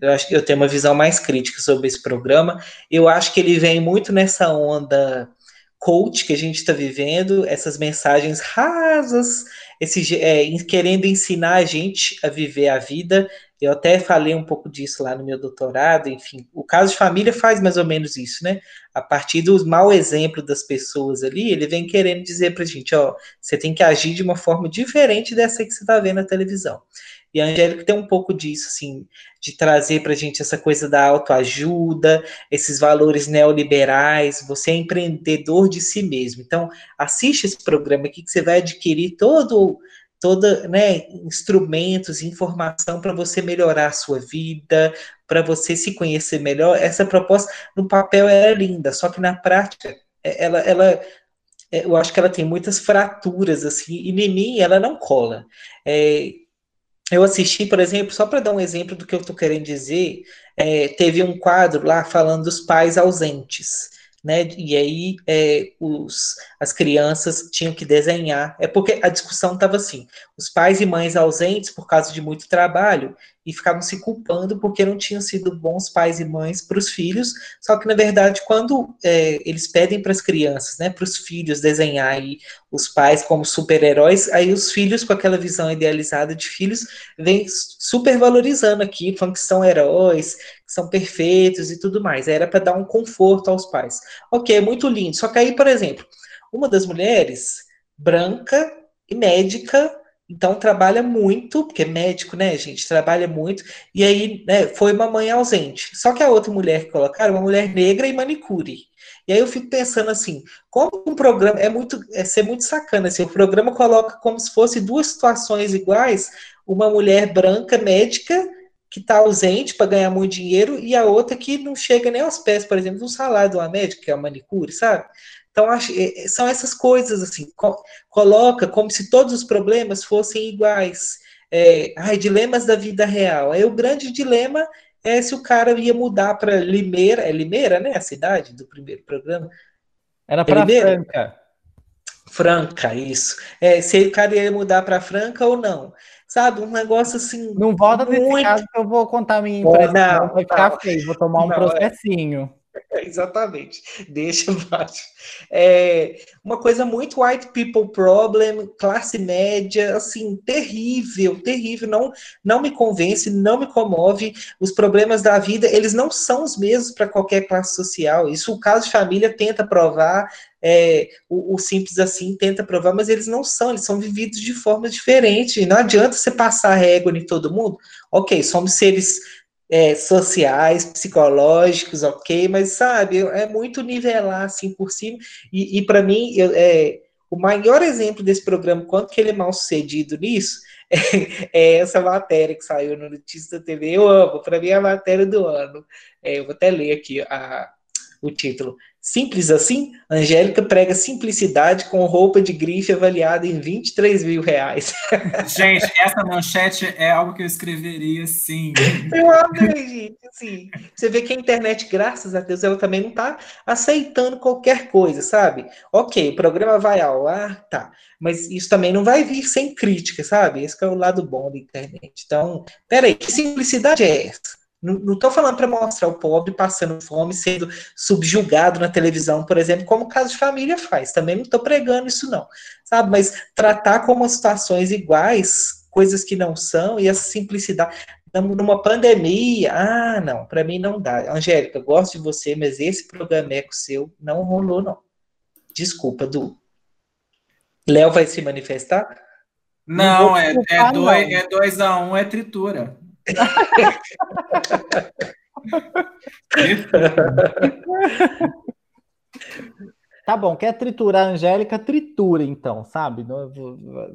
eu acho que eu tenho uma visão mais crítica sobre esse programa. Eu acho que ele vem muito nessa onda coach que a gente está vivendo, essas mensagens rasas, esse, é, querendo ensinar a gente a viver a vida. Eu até falei um pouco disso lá no meu doutorado, enfim. O caso de família faz mais ou menos isso, né? A partir do mau exemplo das pessoas ali, ele vem querendo dizer para a gente: ó, você tem que agir de uma forma diferente dessa que você está vendo na televisão. E a Angélica tem um pouco disso, assim, de trazer para a gente essa coisa da autoajuda, esses valores neoliberais, você é empreendedor de si mesmo. Então, assiste esse programa aqui que você vai adquirir todo toda, né, instrumentos, informação para você melhorar a sua vida, para você se conhecer melhor. Essa proposta no papel é linda, só que na prática é, ela, ela é, eu acho que ela tem muitas fraturas assim, e em mim ela não cola. É, eu assisti, por exemplo, só para dar um exemplo do que eu estou querendo dizer, é, teve um quadro lá falando dos pais ausentes, né? E aí é, os, as crianças tinham que desenhar. É porque a discussão estava assim: os pais e mães ausentes por causa de muito trabalho e ficavam se culpando porque não tinham sido bons pais e mães para os filhos. Só que, na verdade, quando é, eles pedem para as crianças, né, para os filhos desenhar os pais como super-heróis, aí os filhos, com aquela visão idealizada de filhos, vêm super valorizando aqui, falando que são heróis, que são perfeitos e tudo mais. Era para dar um conforto aos pais. Ok, é muito lindo. Só que aí, por exemplo, uma das mulheres, branca e médica, então trabalha muito, porque é médico, né, gente? Trabalha muito. E aí, né, foi uma mãe ausente. Só que a outra mulher que colocaram, uma mulher negra e manicure. E aí eu fico pensando assim, como um programa é muito é ser muito sacana assim, o programa coloca como se fosse duas situações iguais, uma mulher branca médica que está ausente para ganhar muito dinheiro e a outra que não chega nem aos pés, por exemplo, do salário de uma médica, que é a manicure, sabe? Então, acho, é, é, são essas coisas, assim, co coloca como se todos os problemas fossem iguais. É, ai, dilemas da vida real. Aí o grande dilema é se o cara ia mudar para Limeira, é Limeira, né, a cidade do primeiro programa? Era para é Franca. Franca, isso. É, se o cara ia mudar para Franca ou não. Sabe, um negócio assim. Não volta muito... nesse caso que eu vou contar minha impressão, não, vai ficar não. feio, vou tomar um não, é. Exatamente, deixa baixo. É uma coisa muito white people problem, classe média, assim, terrível, terrível, não, não me convence, não me comove. Os problemas da vida, eles não são os mesmos para qualquer classe social. Isso o caso de família tenta provar, é, o, o, simples assim tenta provar, mas eles não são, eles são vividos de forma diferente. Não adianta você passar régua em todo mundo. Ok, somos seres é, sociais, psicológicos, ok, mas sabe, é muito nivelar assim por cima. E, e para mim, eu, é, o maior exemplo desse programa, quanto que ele é mal sucedido nisso, é, é essa matéria que saiu no Notícia da TV. Eu amo, para mim é a matéria do ano. É, eu vou até ler aqui a, o título. Simples assim, Angélica prega simplicidade com roupa de grife avaliada em 23 mil reais. Gente, essa manchete é algo que eu escreveria sim. Eu amei, gente. Assim, você vê que a internet, graças a Deus, ela também não está aceitando qualquer coisa, sabe? Ok, o programa vai ao ar, tá. Mas isso também não vai vir sem crítica, sabe? Esse é o lado bom da internet. Então, peraí, que simplicidade é essa? Não estou falando para mostrar o pobre passando fome, sendo subjugado na televisão, por exemplo, como o caso de família faz. Também não estou pregando isso, não. Sabe? Mas tratar como situações iguais, coisas que não são, e essa simplicidade. Numa pandemia, ah, não, para mim não dá. Angélica, gosto de você, mas esse programeco seu não rolou, não. Desculpa, Du. Léo vai se manifestar? Não, não é, é, dois, é dois a um, é tritura. Tá bom, quer triturar a Angélica, tritura então, sabe?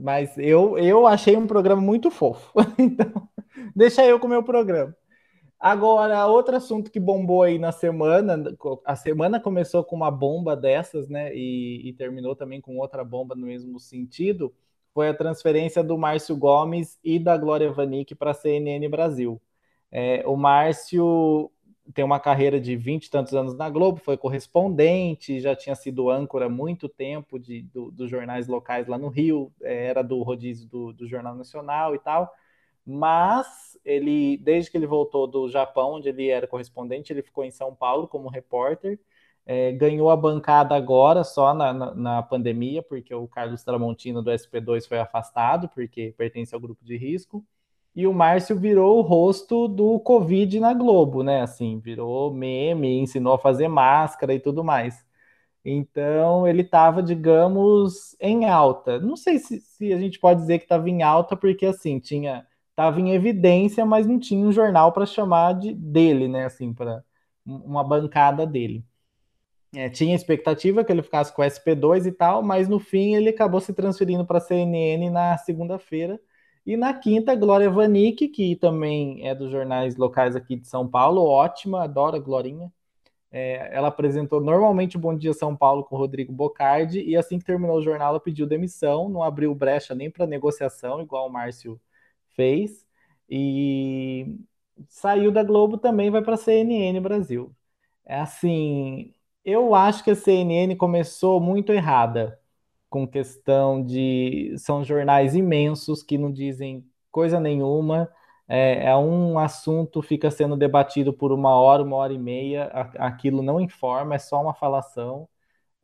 Mas eu, eu achei um programa muito fofo. Então, deixa eu com o meu programa. Agora, outro assunto que bombou aí na semana, a semana começou com uma bomba dessas, né? E, e terminou também com outra bomba no mesmo sentido foi a transferência do Márcio Gomes e da Glória Vanik para a CNN Brasil. É, o Márcio tem uma carreira de 20 e tantos anos na Globo, foi correspondente, já tinha sido âncora há muito tempo de, do, dos jornais locais lá no Rio, é, era do rodízio do, do, Jornal Nacional e tal, mas ele, desde que ele voltou do Japão, onde ele era correspondente, ele ficou em São Paulo como repórter, é, ganhou a bancada agora, só na, na, na, pandemia, porque o Carlos Tramontino do SP2 foi afastado, porque pertence ao grupo de risco. E o Márcio virou o rosto do Covid na Globo, né? Assim, virou meme, ensinou a fazer máscara e tudo mais. Então, ele estava, digamos, em alta. Não sei se, se a gente pode dizer que estava em alta, porque assim, tinha estava em evidência, mas não tinha um jornal para chamar de dele, né? Assim, para uma bancada dele. É, tinha expectativa que ele ficasse com o SP2 e tal, mas no fim ele acabou se transferindo para a CNN na segunda-feira. E na quinta, Glória Vanik, que também é dos jornais locais aqui de São Paulo, ótima, adoro a Glorinha. É, ela apresentou normalmente o Bom Dia São Paulo com Rodrigo Bocardi, e assim que terminou o jornal, ela pediu demissão, não abriu brecha nem para negociação, igual o Márcio fez, e saiu da Globo também, vai para a CNN Brasil. É assim, eu acho que a CNN começou muito errada com questão de. São jornais imensos que não dizem coisa nenhuma. é, é, um assunto fica sendo debatido por uma hora, uma hora e meia, aquilo não informa, é só uma falação,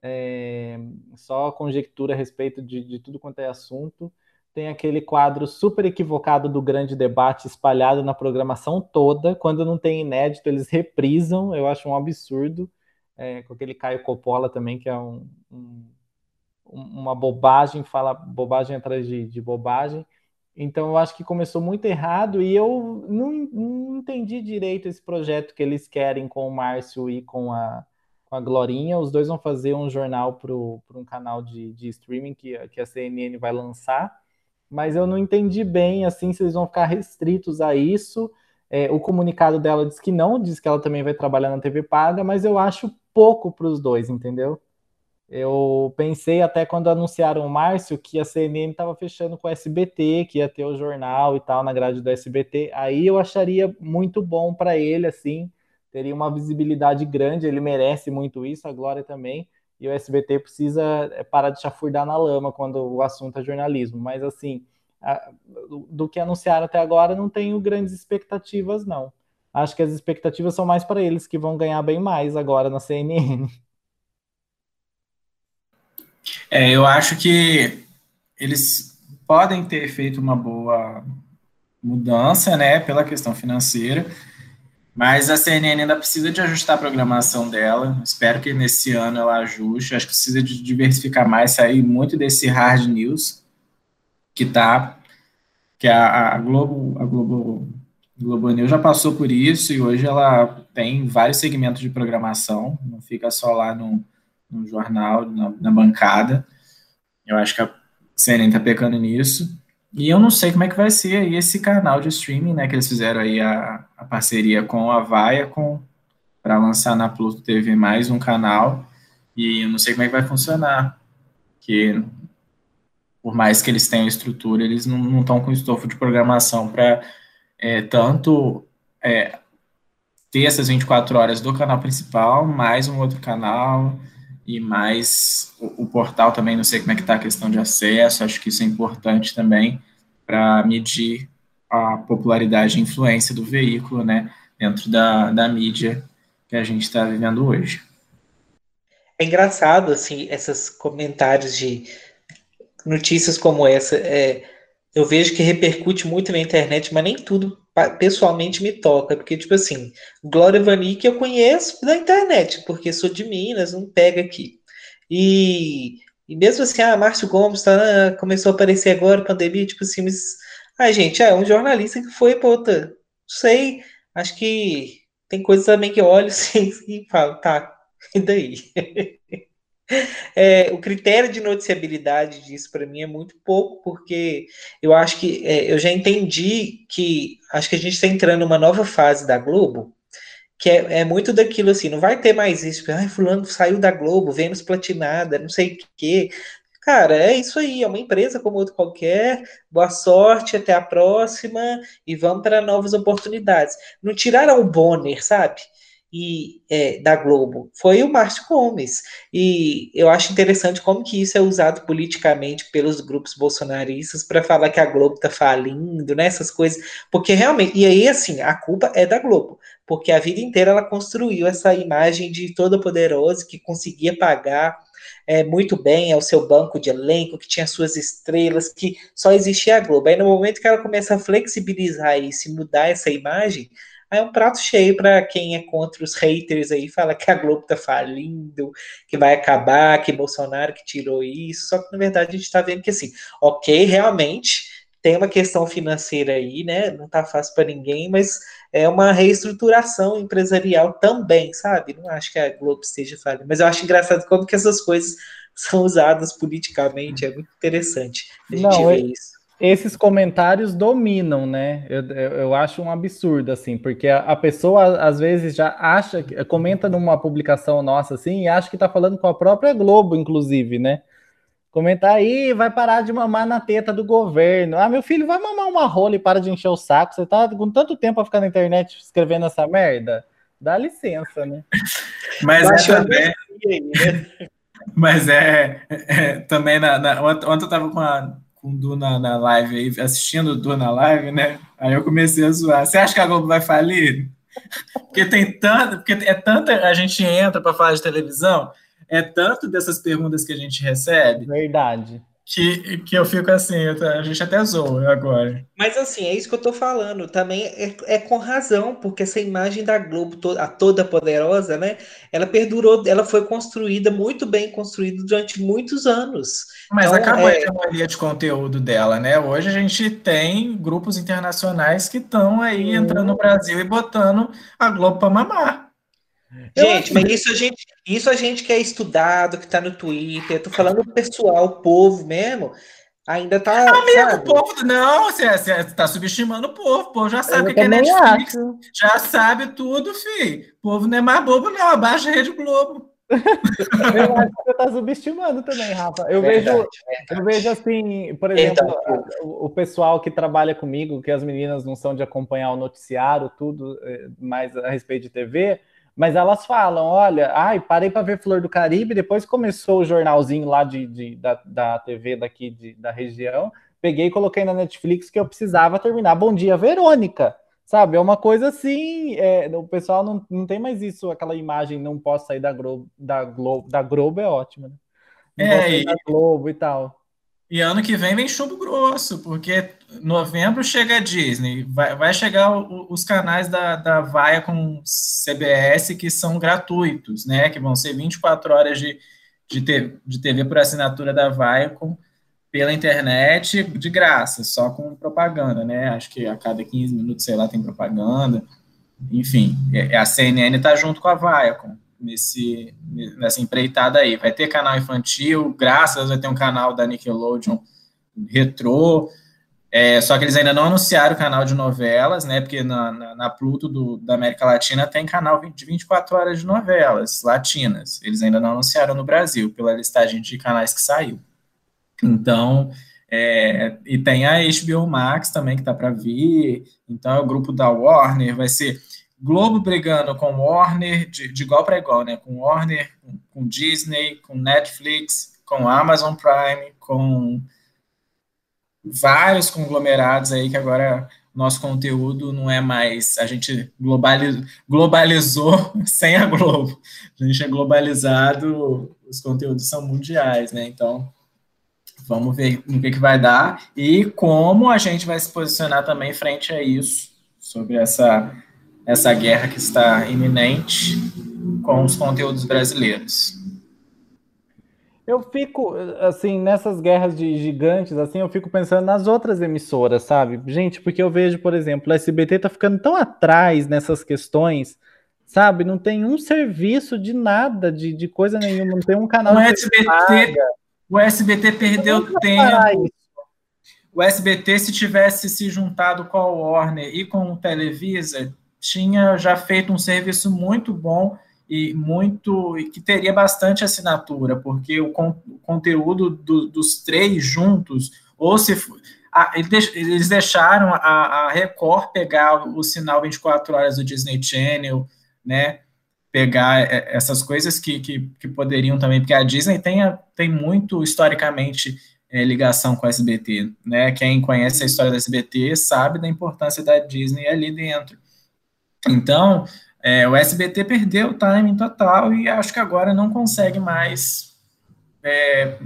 é, só conjectura a respeito de, de tudo quanto é assunto. Tem aquele quadro super equivocado do grande debate espalhado na programação toda. Quando não tem inédito, eles reprisam. Eu acho um absurdo. É, com aquele Caio Coppola também, que é um, um, uma bobagem, fala bobagem atrás de, de bobagem. Então eu acho que começou muito errado e eu não, não, entendi direito esse projeto que eles querem com o Márcio e com a, com a Glorinha. Os dois vão fazer um jornal para um canal de, de streaming que, que a CNN vai lançar, mas eu não entendi bem assim se eles vão ficar restritos a isso. É, o comunicado dela diz que não, diz que ela também vai trabalhar na TV paga, mas eu acho pouco para os dois, entendeu? Eu pensei até quando anunciaram o Márcio que a CNN estava fechando com o SBT, que ia ter o jornal e tal na grade do SBT. Aí eu acharia muito bom para ele, assim, teria uma visibilidade grande. Ele merece muito isso, a Glória também. E o SBT precisa é, parar de chafurdar na lama quando o assunto é jornalismo. Mas, assim, do que anunciaram até agora, não tenho grandes expectativas, não. Acho que as expectativas são mais para eles, que vão ganhar bem mais agora na CNN. É, eu acho que eles podem ter feito uma boa mudança, né, pela questão financeira, mas a CNN ainda precisa de ajustar a programação dela. Espero que nesse ano ela ajuste. Acho que precisa de diversificar mais, sair muito desse hard news que tá, que a, a Globo, a Globo, Globo News já passou por isso e hoje ela tem vários segmentos de programação. Não fica só lá no no jornal, na, na bancada. Eu acho que a CNN tá pecando nisso. E eu não sei como é que vai ser aí esse canal de streaming, né? Que eles fizeram aí a, a parceria com a Viacom para lançar na Pluto TV mais um canal. E eu não sei como é que vai funcionar. Que por mais que eles tenham estrutura, eles não estão com estofo de programação para é, tanto é, ter essas 24 horas do canal principal, mais um outro canal e mais o, o, portal também, não sei como é que está a questão de acesso, acho que isso é importante também para medir a popularidade e influência do veículo, né, dentro da, da mídia que a gente está vivendo hoje. É engraçado, assim, esses comentários de notícias como essa, é, eu vejo que repercute muito na internet, mas nem tudo pessoalmente me toca, porque, tipo assim, Glória Vanik eu conheço da internet, porque sou de Minas, não pega aqui. E, e mesmo assim, ah, Márcio Gomes tá, começou a aparecer agora, pandemia, tipo assim, mas, ah, gente, é um jornalista que foi, pô, tá, não sei, acho que tem coisas também que eu olho assim, e falo, tá, e daí? É, o critério de noticiabilidade disso para mim é muito pouco, porque eu acho que é, eu já entendi que acho que a gente está entrando numa nova fase da Globo, que é, é, muito daquilo assim, não vai ter mais isso, tipo, ai, fulano saiu da Globo, Vênus platinada, não sei o quê. Cara, é isso aí, é uma empresa como outra qualquer. Boa sorte, até a próxima e vamos para novas oportunidades. Não tiraram o Bonner, sabe? E é, da Globo foi o Márcio Gomes. E eu acho interessante como que isso é usado politicamente pelos grupos bolsonaristas para falar que a Globo está falindo, né, essas coisas, porque realmente, e aí assim, a culpa é da Globo, porque a vida inteira ela construiu essa imagem de toda poderosa que conseguia pagar é, muito bem ao seu banco de elenco, que tinha suas estrelas, que só existia a Globo. Aí no momento que ela começa a flexibilizar isso e mudar essa imagem, Aí é um prato cheio para quem é contra os haters aí, fala que a Globo tá falindo, que vai acabar, que Bolsonaro que tirou isso. Só que na verdade a gente está vendo que assim, ok, realmente tem uma questão financeira aí, né? Não tá fácil para ninguém, mas é uma reestruturação empresarial também, sabe? Não acho que a Globo esteja falindo, mas eu acho engraçado como que essas coisas são usadas politicamente, é muito interessante a gente Não, ver isso esses comentários dominam, né? Eu, eu, eu, acho um absurdo, assim, porque a, a, pessoa às vezes já acha, comenta numa publicação nossa, assim, e acha que tá falando com a própria Globo, inclusive, né? Comentar aí, vai parar de mamar na teta do governo. Ah, meu filho, vai mamar uma rola e para de encher o saco. Você tá com tanto tempo a ficar na internet escrevendo essa merda? Dá licença, né? Mas é também. Aí, né? Mas é, é, também na, na, ontem eu tava com a com o Du na, na live aí, assistindo o Du na live, né? Aí eu comecei a zoar. Você acha que a Globo vai falir? Porque tem tanto, porque é tanta a gente entra para falar de televisão, é tanto dessas perguntas que a gente recebe. Verdade que, que eu fico assim, a gente até zoa agora. Mas assim, é isso que eu tô falando. Também é, é com razão, porque essa imagem da Globo, to a toda poderosa, né? Ela perdurou, ela foi construída, muito bem construída durante muitos anos. Mas então, acabou é... a hegemonia de conteúdo dela, né? Hoje a gente tem grupos internacionais que estão aí entrando no Brasil e botando a Globo para mamar. Gente, mas isso a gente, isso a gente que é estudado, que tá no Twitter, tô falando do pessoal, o povo mesmo, ainda tá. Amigo, sabe? o povo, não, você, você tá subestimando o povo, o povo já sabe o que é Netflix, acho. já sabe tudo, filho. O povo não é mais bobo, não, abaixa a Rede Globo. eu acho que você tá subestimando também, Rafa. Eu verdade, vejo, verdade. eu vejo assim, por exemplo, o, o, pessoal que trabalha comigo, que as meninas não são de acompanhar o noticiário, tudo eh, mais a respeito de TV mas elas falam: olha, ai, parei para ver Flor do Caribe, depois começou o jornalzinho lá de, de da, da TV daqui de, da região, peguei e coloquei na Netflix que eu precisava terminar. Bom dia, Verônica. Sabe, é uma coisa assim, é, o pessoal não, não tem mais isso, aquela imagem, não posso sair da Globo, da Globo, da Globo é ótima, né? Não é, e... da Globo e tal. E ano que vem vem chumbo grosso, porque novembro chega a Disney, vai, vai chegar o, os canais da, da Vaia com CBS que são gratuitos, né? Que vão ser 24 horas de, de, TV, de TV por assinatura da Vaia com, pela internet de graça, só com propaganda, né? Acho que a cada 15 minutos, sei lá, tem propaganda. Enfim, a CNN está junto com a Viacom nesse, nessa empreitada aí. Vai ter canal infantil, graças vai ter um canal da Nickelodeon retrô, é, só que eles ainda não anunciaram o canal de novelas, né? Porque na, na, na Pluto do, da América Latina tem canal de 24 horas de novelas latinas. Eles ainda não anunciaram no Brasil, pela listagem de canais que saiu. Então, é, e tem a HBO Max também que tá para vir. Então, é o grupo da Warner, vai ser Globo brigando com Warner, de, de igual para igual, né? Com Warner, com, com, Disney, com Netflix, com Amazon Prime, com vários conglomerados aí que agora nosso conteúdo não é mais. A gente globaliz, globalizou sem a Globo. A gente é globalizado, os conteúdos são mundiais, né? Então, vamos ver no que, que vai dar e como a gente vai se posicionar também frente a isso, sobre essa essa guerra que está iminente com os conteúdos brasileiros. Eu fico, assim, nessas guerras de gigantes, assim, eu fico pensando nas outras emissoras, sabe? Gente, porque eu vejo, por exemplo, o SBT tá ficando tão atrás nessas questões, sabe? Não tem um serviço de nada, de, de coisa nenhuma, não tem um canal. O SBT, o SBT perdeu tempo. O SBT, se tivesse se juntado com a Warner e com o Televisa, tinha já feito um serviço muito bom e muito e que teria bastante assinatura, porque o, con, o conteúdo do, dos três juntos, ou se a, eles deixaram a, a, Record pegar o sinal 24 horas do Disney Channel, né? Pegar essas coisas que, que, que poderiam também, porque a Disney tem, tem muito historicamente é, ligação com a SBT, né? Quem conhece a história da SBT sabe da importância da Disney ali dentro. Então, é, o SBT perdeu o timing total e acho que agora não consegue mais é,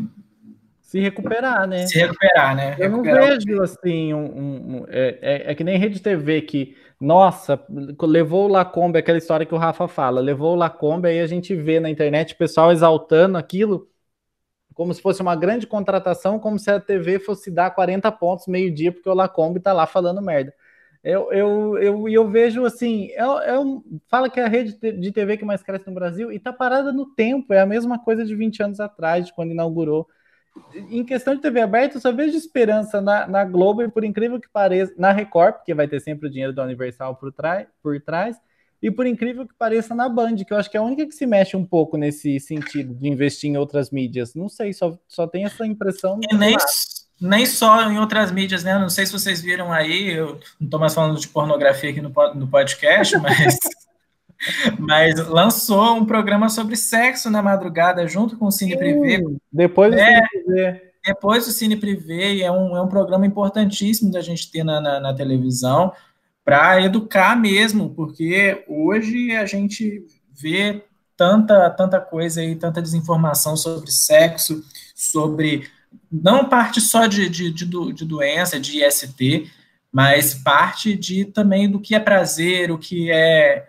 se recuperar, né? Se recuperar, né? Eu recuperar não vejo assim um, um, é, é, é, que nem Rede TV que, nossa, levou o Lacombe, aquela história que o Rafa fala, levou o Lacombe, aí a gente vê na internet o pessoal exaltando aquilo como se fosse uma grande contratação, como se a TV fosse dar 40 pontos meio-dia, porque o Lacombe tá lá falando merda. Eu, eu, eu, eu vejo assim, é, é um, fala que é a rede de TV que mais cresce no Brasil e está parada no tempo, é a mesma coisa de 20 anos atrás, de quando inaugurou. Em questão de TV aberta, eu só vejo esperança na, na Globo, e por incrível que pareça, na Record, porque vai ter sempre o dinheiro da Universal por, trás, por trás, e por incrível que pareça na Band, que eu acho que é a única que se mexe um pouco nesse sentido de investir em outras mídias. Não sei, só, só tem essa impressão. E nem, nem só em outras mídias, né? Não sei se vocês viram aí, eu não estou mais falando de pornografia aqui no, no podcast, mas, mas lançou um programa sobre sexo na madrugada junto com o Cine Privé. Depois do é, Cine Privé. depois do Cine Privé, é um, é um programa importantíssimo da gente ter na, na, na televisão para educar mesmo, porque hoje a gente vê tanta, tanta coisa aí, tanta desinformação sobre sexo, sobre não parte só de, de, de, de doença, de IST, mas parte de também do que é prazer, o que é,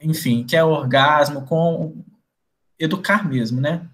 enfim, que é orgasmo, com educar mesmo, né?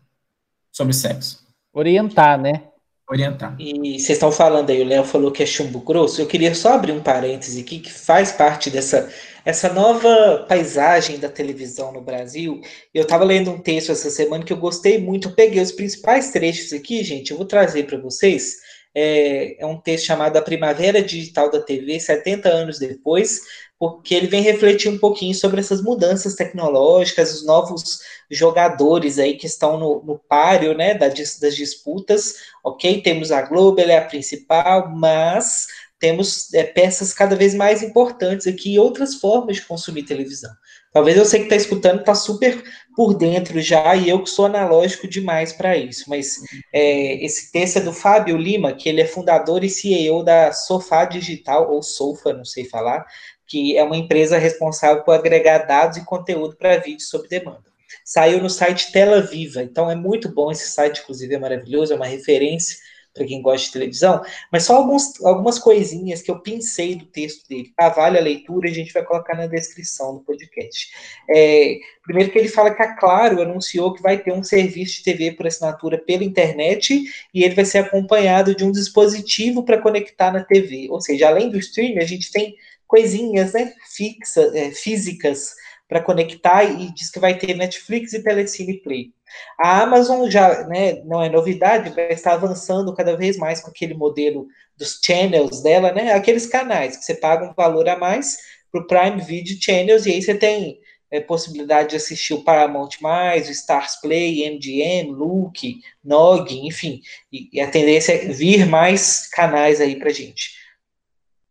Sobre sexo. Orientar, né? Orientar. E vocês estão falando aí, o Léo falou que é chumbo grosso. Eu queria só abrir um parêntese aqui que faz parte dessa essa nova paisagem da televisão no Brasil. Eu estava lendo um texto essa semana que eu gostei muito. Eu peguei os principais trechos aqui, gente. Eu vou trazer para vocês. É, é, um texto chamado A Primavera Digital da TV, 70 anos depois, porque ele vem refletir um pouquinho sobre essas mudanças tecnológicas, os novos jogadores aí que estão no, no páreo, né, das, das disputas, ok? Temos a Globo, ela é a principal, mas temos é, peças cada vez mais importantes aqui e outras formas de consumir televisão. Talvez você que está escutando está super por dentro já, e eu que sou analógico demais para isso, mas é, esse texto é do Fábio Lima, que ele é fundador e CEO da Sofá Digital, ou Sofa, não sei falar, que é uma empresa responsável por agregar dados e conteúdo para vídeos sob demanda. Saiu no site Tela Viva, então é muito bom esse site, inclusive é maravilhoso, é uma referência para quem gosta de televisão, mas só alguns, algumas coisinhas que eu pensei do texto dele. Tá? Vale a leitura e a gente vai colocar na descrição do podcast. É, primeiro que ele fala que a Claro anunciou que vai ter um serviço de TV por assinatura pela internet e ele vai ser acompanhado de um dispositivo para conectar na TV. Ou seja, além do streaming, a gente tem coisinhas né, fixa, é, físicas para conectar e diz que vai ter Netflix e Telecine Play. A Amazon já né, não é novidade, vai estar avançando cada vez mais com aquele modelo dos channels dela, né? Aqueles canais que você paga um valor a mais para o Prime Video Channels, e aí você tem é, possibilidade de assistir o Paramount+, o Stars Play, MGM, Look, Nog, enfim, e, e, a tendência é vir mais canais aí para gente.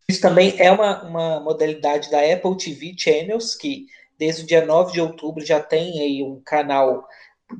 Isso também é uma, uma modalidade da Apple TV Channels, que desde o dia 9 de outubro já tem aí um canal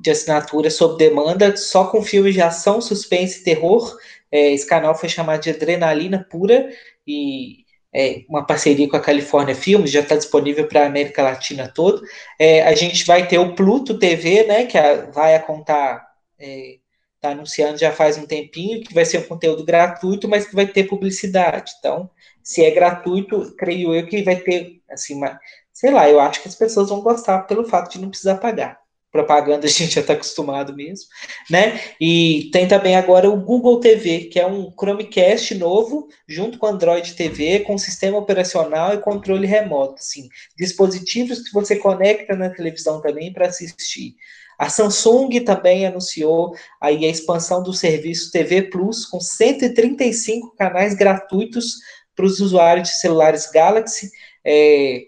de assinatura sob demanda, só com filmes de ação, suspense e terror. É, esse canal foi chamado de Adrenalina Pura e é uma parceria com a California Filmes, já está disponível para a América Latina toda. É, a gente vai ter o Pluto TV, né, que a, vai a contar, está é, anunciando já faz um tempinho, que vai ser um conteúdo gratuito, mas que vai ter publicidade. Então, se é gratuito, creio eu que vai ter, assim, uma, sei lá, eu acho que as pessoas vão gostar pelo fato de não precisar pagar propaganda a gente já está acostumado mesmo, né? E tem também agora o Google TV, que é um Chromecast novo, junto com Android TV, com sistema operacional e controle remoto, assim, dispositivos que você conecta na televisão também para assistir. A Samsung também anunciou aí a expansão do serviço TV Plus com 135 canais gratuitos para os usuários de celulares Galaxy. É,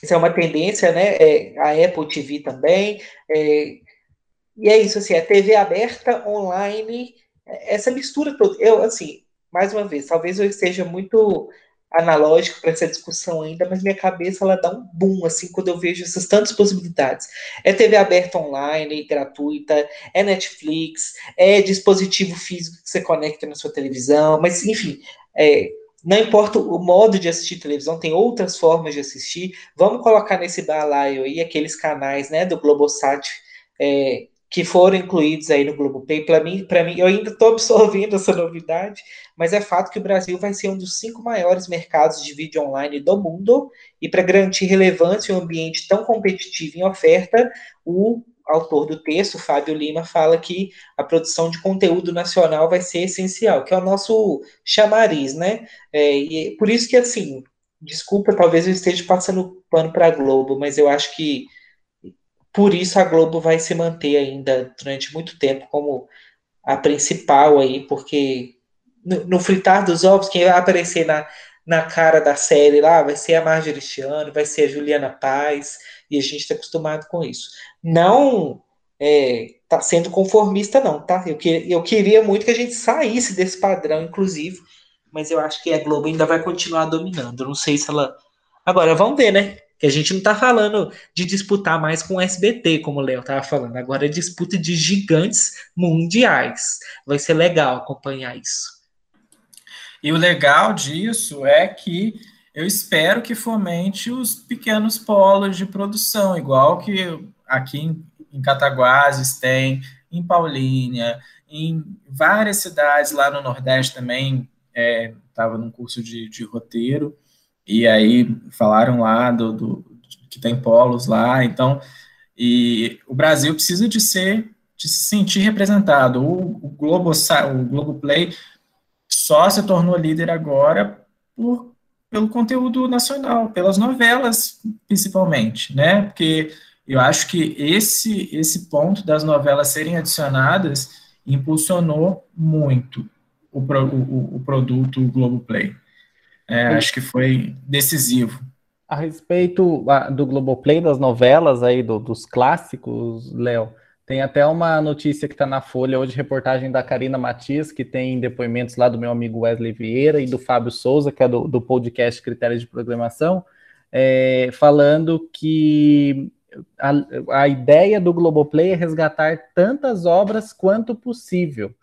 isso é uma tendência, né? É, a Apple TV também. É, e é isso, assim, a TV aberta, online, essa mistura toda. Eu, assim, mais uma vez, talvez eu esteja muito analógico para essa discussão ainda, mas minha cabeça ela dá um boom assim quando eu vejo essas tantas possibilidades. É TV aberta online, gratuita, é Netflix, é dispositivo físico que você conecta na sua televisão, mas enfim, é, não importa o modo de assistir televisão, tem outras formas de assistir. Vamos colocar nesse balaio aí aqueles canais né, do Globosat é, que foram incluídos aí no Globopay. Para mim, para mim, eu ainda estou absorvendo essa novidade, mas é fato que o Brasil vai ser um dos cinco maiores mercados de vídeo online do mundo. E para garantir relevância em um ambiente tão competitivo em oferta, o autor do texto, Fábio Lima, fala que a produção de conteúdo nacional vai ser essencial, que é o nosso chamariz, né? É, e por isso que, assim, desculpa, talvez eu esteja passando pano para a Globo, mas eu acho que por isso a Globo vai se manter ainda durante muito tempo como a principal aí, porque no, no fritar dos ovos, quem vai aparecer na, na cara da série lá vai ser a Marjorie Chiano, vai ser a Juliana Paz, e a gente está acostumado com isso. Não é, tá sendo conformista, não, tá? Eu, que, eu queria muito que a gente saísse desse padrão, inclusive, mas eu acho que a Globo ainda vai continuar dominando. Não sei se ela. Agora, vamos ver, né? Que a gente não está falando de disputar mais com o SBT, como o Léo estava falando. Agora é disputa de gigantes mundiais. Vai ser legal acompanhar isso. E o legal disso é que eu espero que fomente os pequenos polos de produção, igual que aqui em, em Cataguases tem, em Paulínia, em várias cidades lá no Nordeste também, estava é, num curso de, de, roteiro, e aí falaram lá do, do, que tem polos lá, então, e o Brasil precisa de ser, de se sentir representado. O, o Globo, o Globoplay só se tornou líder agora por, pelo conteúdo nacional, pelas novelas, principalmente, né? Porque eu acho que esse, esse ponto das novelas serem adicionadas impulsionou muito o, o, o produto Globoplay. É, acho que foi decisivo. A respeito do Globoplay, das novelas aí, do, dos clássicos, Léo, tem até uma notícia que está na Folha hoje, reportagem da Karina Matias, que tem depoimentos lá do meu amigo Wesley Vieira e do Fábio Souza, que é do, do podcast Critérios de Programação, é, falando que a, a ideia do Globoplay é resgatar tantas obras quanto possível.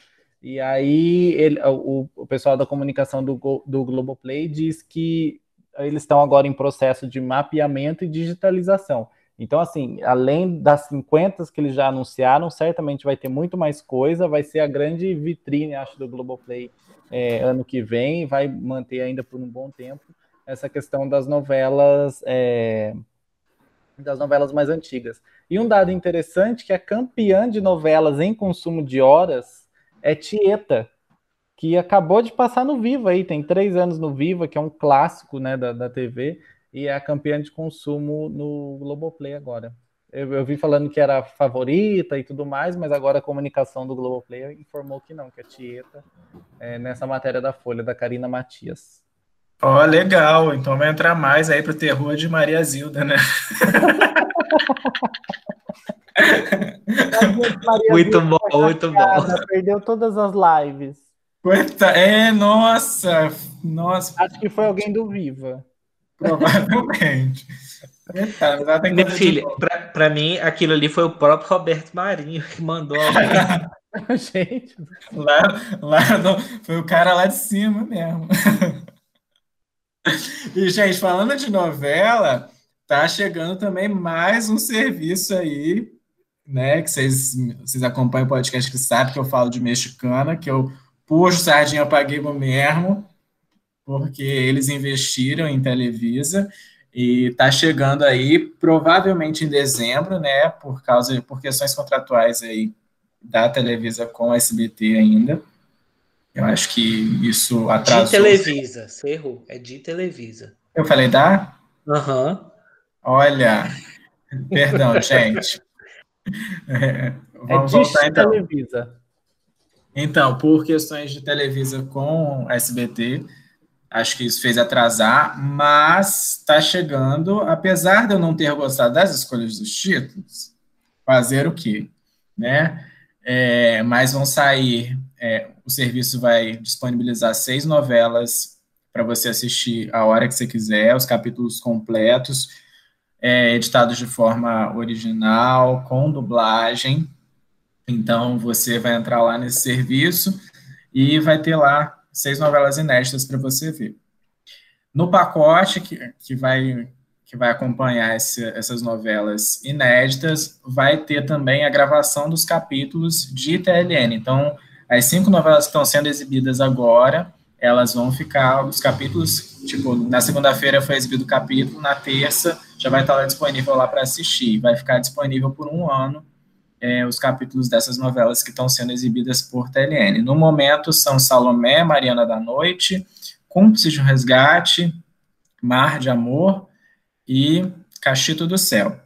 E aí ele, o, o pessoal da comunicação do, do Globoplay diz que eles estão agora em processo de mapeamento e digitalização. Então, assim, além das 50 que eles já anunciaram, certamente vai ter muito mais coisa, vai ser a grande vitrine, acho, do Globoplay é, ano que vem, vai manter ainda por um bom tempo essa questão das novelas é, das novelas mais antigas. E um dado interessante que a campeã de novelas em consumo de horas é Tieta, que acabou de passar no Viva aí, tem três anos no Viva, que é um clássico né, da, da TV, e é a campeã de consumo no Globoplay agora. Eu, eu vi falando que era favorita e tudo mais, mas agora a comunicação do Globoplay informou que não, que é Tieta, é, nessa matéria da Folha, da Karina Matias. Ó, oh, legal. Então vai entrar mais aí pro terror de Maria Zilda, né? muito bom, muito bom. Perdeu todas as lives. Coita, é, nossa, nossa. Acho que foi alguém do Viva. Provavelmente. Minha filha, pra, pra, mim, aquilo ali foi o próprio Roberto Marinho que mandou. Gente. Lá, lá no, foi o cara lá de cima mesmo. E, gente, falando de novela, tá chegando também mais um serviço aí, né? Que vocês, vocês acompanham o podcast que sabe que eu falo de mexicana, que eu puxo sardinha para Gabo mesmo, porque eles investiram em Televisa e tá chegando aí provavelmente em dezembro, né? Por causa por questões contratuais aí da Televisa com a SBT ainda. Eu acho que isso atrasou. De Televisa, você errou. É de Televisa. Eu falei da? Aham. Uhum. Olha, perdão, gente. É, vamos é voltar então. Televisa. Então, por questões de Televisa com SBT, acho que isso fez atrasar, mas está chegando, apesar de eu não ter gostado das escolhas dos títulos, fazer o quê? Né? É, mas vão sair é, o serviço vai disponibilizar seis novelas para você assistir a hora que você quiser, os capítulos completos, é, editados de forma original, com dublagem. Então, você vai entrar lá nesse serviço e vai ter lá seis novelas inéditas para você ver. No pacote que, que, vai, que vai acompanhar esse, essas novelas inéditas, vai ter também a gravação dos capítulos de TLN. Então, as cinco novelas que estão sendo exibidas agora, elas vão ficar, os capítulos, tipo, na segunda-feira foi exibido o capítulo, na terça já vai estar disponível lá para assistir. Vai ficar disponível por um ano é, os capítulos dessas novelas que estão sendo exibidas por TLN. No momento são Salomé, Mariana da Noite, Cúmplice de um Resgate, Mar de Amor e Cachito do Céu.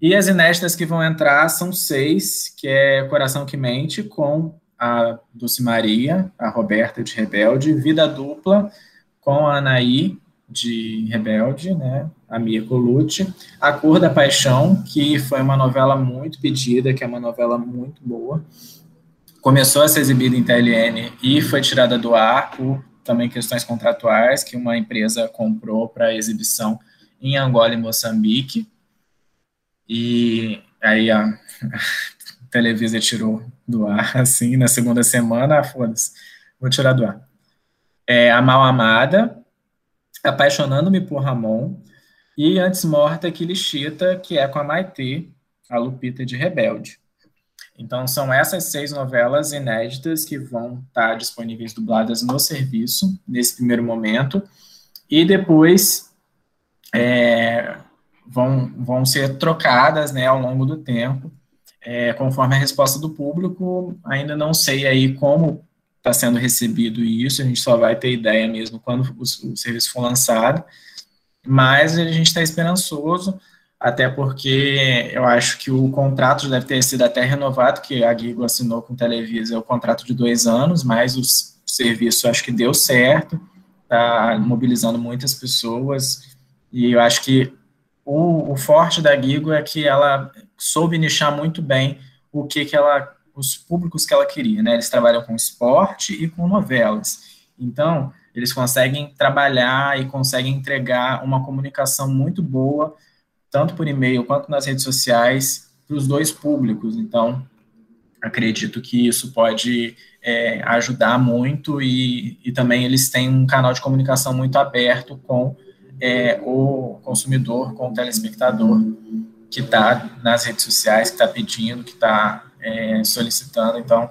E as inéditas que vão entrar são seis, que é Coração que Mente, com a Dulce Maria, a Roberta de Rebelde, Vida Dupla com a Anaí de Rebelde, né, a Mia Colucci, A Cor da Paixão, que foi uma novela muito pedida, que é uma novela muito boa. Começou a ser exibida em TLN e foi tirada do ar por também questões contratuais que uma empresa comprou para exibição em Angola e Moçambique. E aí a Televisa tirou do ar, assim, na segunda semana, ah, foda-se, vou tirar do ar. É, a Mal Amada, Apaixonando-me por Ramon, e Antes Morta que Lixita, que é com a Maitê, a Lupita de Rebelde. Então, são essas seis novelas inéditas que vão estar disponíveis dubladas no serviço, nesse primeiro momento, e depois é, vão, vão ser trocadas né, ao longo do tempo, é, conforme a resposta do público. Ainda não sei aí como está sendo recebido isso, a gente só vai ter ideia mesmo quando o, o serviço for lançado, mas a gente está esperançoso até porque eu acho que o contrato deve ter sido até renovado, que a Gigo assinou com Televisa o contrato de dois anos, mas o serviço acho que deu certo, está mobilizando muitas pessoas, e eu acho que o, o, forte da Gigo é que ela soube nichar muito bem o que, que ela, os públicos que ela queria, né? Eles trabalham com esporte e com novelas. Então, eles conseguem trabalhar e conseguem entregar uma comunicação muito boa tanto por e-mail quanto nas redes sociais, para os dois públicos. Então, acredito que isso pode é, ajudar muito e, e, também eles têm um canal de comunicação muito aberto com é, o consumidor, com o telespectador que está nas redes sociais, que está pedindo, que está é, solicitando. Então,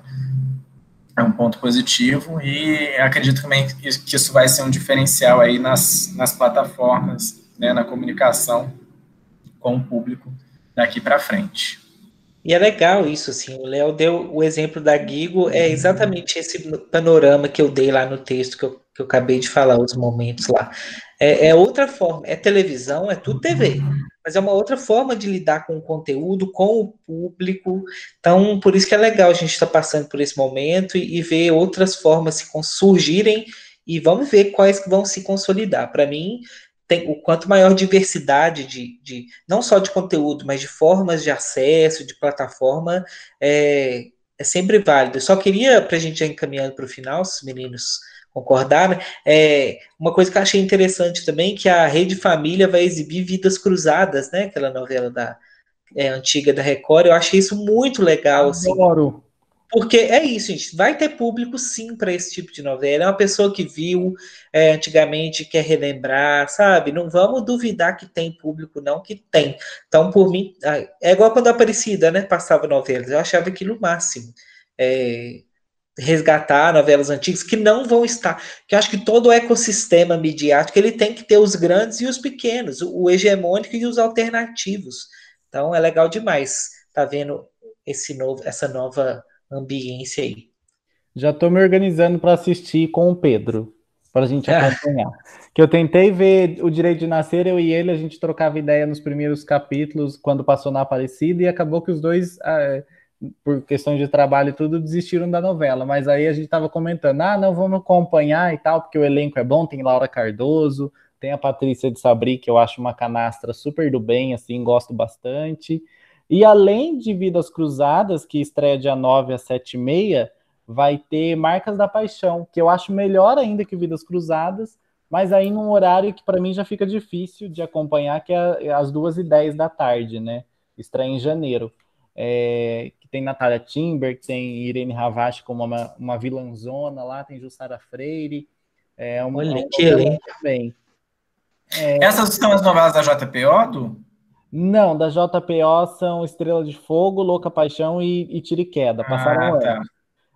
é um ponto positivo e acredito também que isso vai ser um diferencial aí nas, nas plataformas, né, na comunicação com o público daqui para frente. E é legal isso, assim, o Léo deu o exemplo da Gigo, é exatamente esse panorama que eu dei lá no texto que eu, que eu acabei de falar, os momentos lá. É, é, outra forma, é televisão, é tudo TV, mas é uma outra forma de lidar com o conteúdo, com o público, então por isso que é legal a gente estar tá passando por esse momento e, e ver outras formas se surgirem e vamos ver quais vão se consolidar. Para mim, tem, o quanto maior diversidade de, de, não só de conteúdo, mas de formas de acesso, de plataforma, é, é sempre válido. Eu só queria, para a gente já encaminhando para o final, se os meninos concordaram, é, uma coisa que eu achei interessante também, que a Rede Família vai exibir Vidas Cruzadas, né? Aquela novela da é, antiga da Record, eu achei isso muito legal. Assim. Adoro. Porque é isso, gente. Vai ter público sim para esse tipo de novela. É uma pessoa que viu é, antigamente, quer relembrar, sabe? Não vamos duvidar que tem público, não, que tem. Então, por mim, é igual quando a Aparecida, né? Passava novelas. Eu achava aquilo máximo. É, resgatar novelas antigas que não vão estar. Que eu acho que todo o ecossistema midiático ele tem que ter os grandes e os pequenos, o, o hegemônico e os alternativos. Então é legal demais tá vendo esse novo, essa nova ambiência aí. Já estou me organizando para assistir com o Pedro, para a gente acompanhar. que eu tentei ver o Direito de Nascer, eu e ele, a gente trocava ideia nos primeiros capítulos, quando passou na Aparecida, e acabou que os dois, ah, por questões de trabalho e tudo, desistiram da novela. Mas aí a gente estava comentando, ah, não, vamos acompanhar e tal, porque o elenco é bom, tem Laura Cardoso, tem a Patrícia de Sabri, que eu acho uma canastra super do bem, assim, gosto bastante. E além de Vidas Cruzadas, que estreia dia 9 às 7 e meia, vai ter Marcas da Paixão, que eu acho melhor ainda que Vidas Cruzadas, mas aí num horário que para mim já fica difícil de acompanhar, que é às duas e dez da tarde, né? Estreia em janeiro. É, que tem Natália Timber, que tem Irene Ravache como uma, uma vilãzona lá, tem Jussara Freire. É uma, Olha, que também. É, Essas são as novelas da JPO, do? Não, da JPO são Estrela de Fogo, Louca Paixão e, e e Queda. Passaram ah, tá.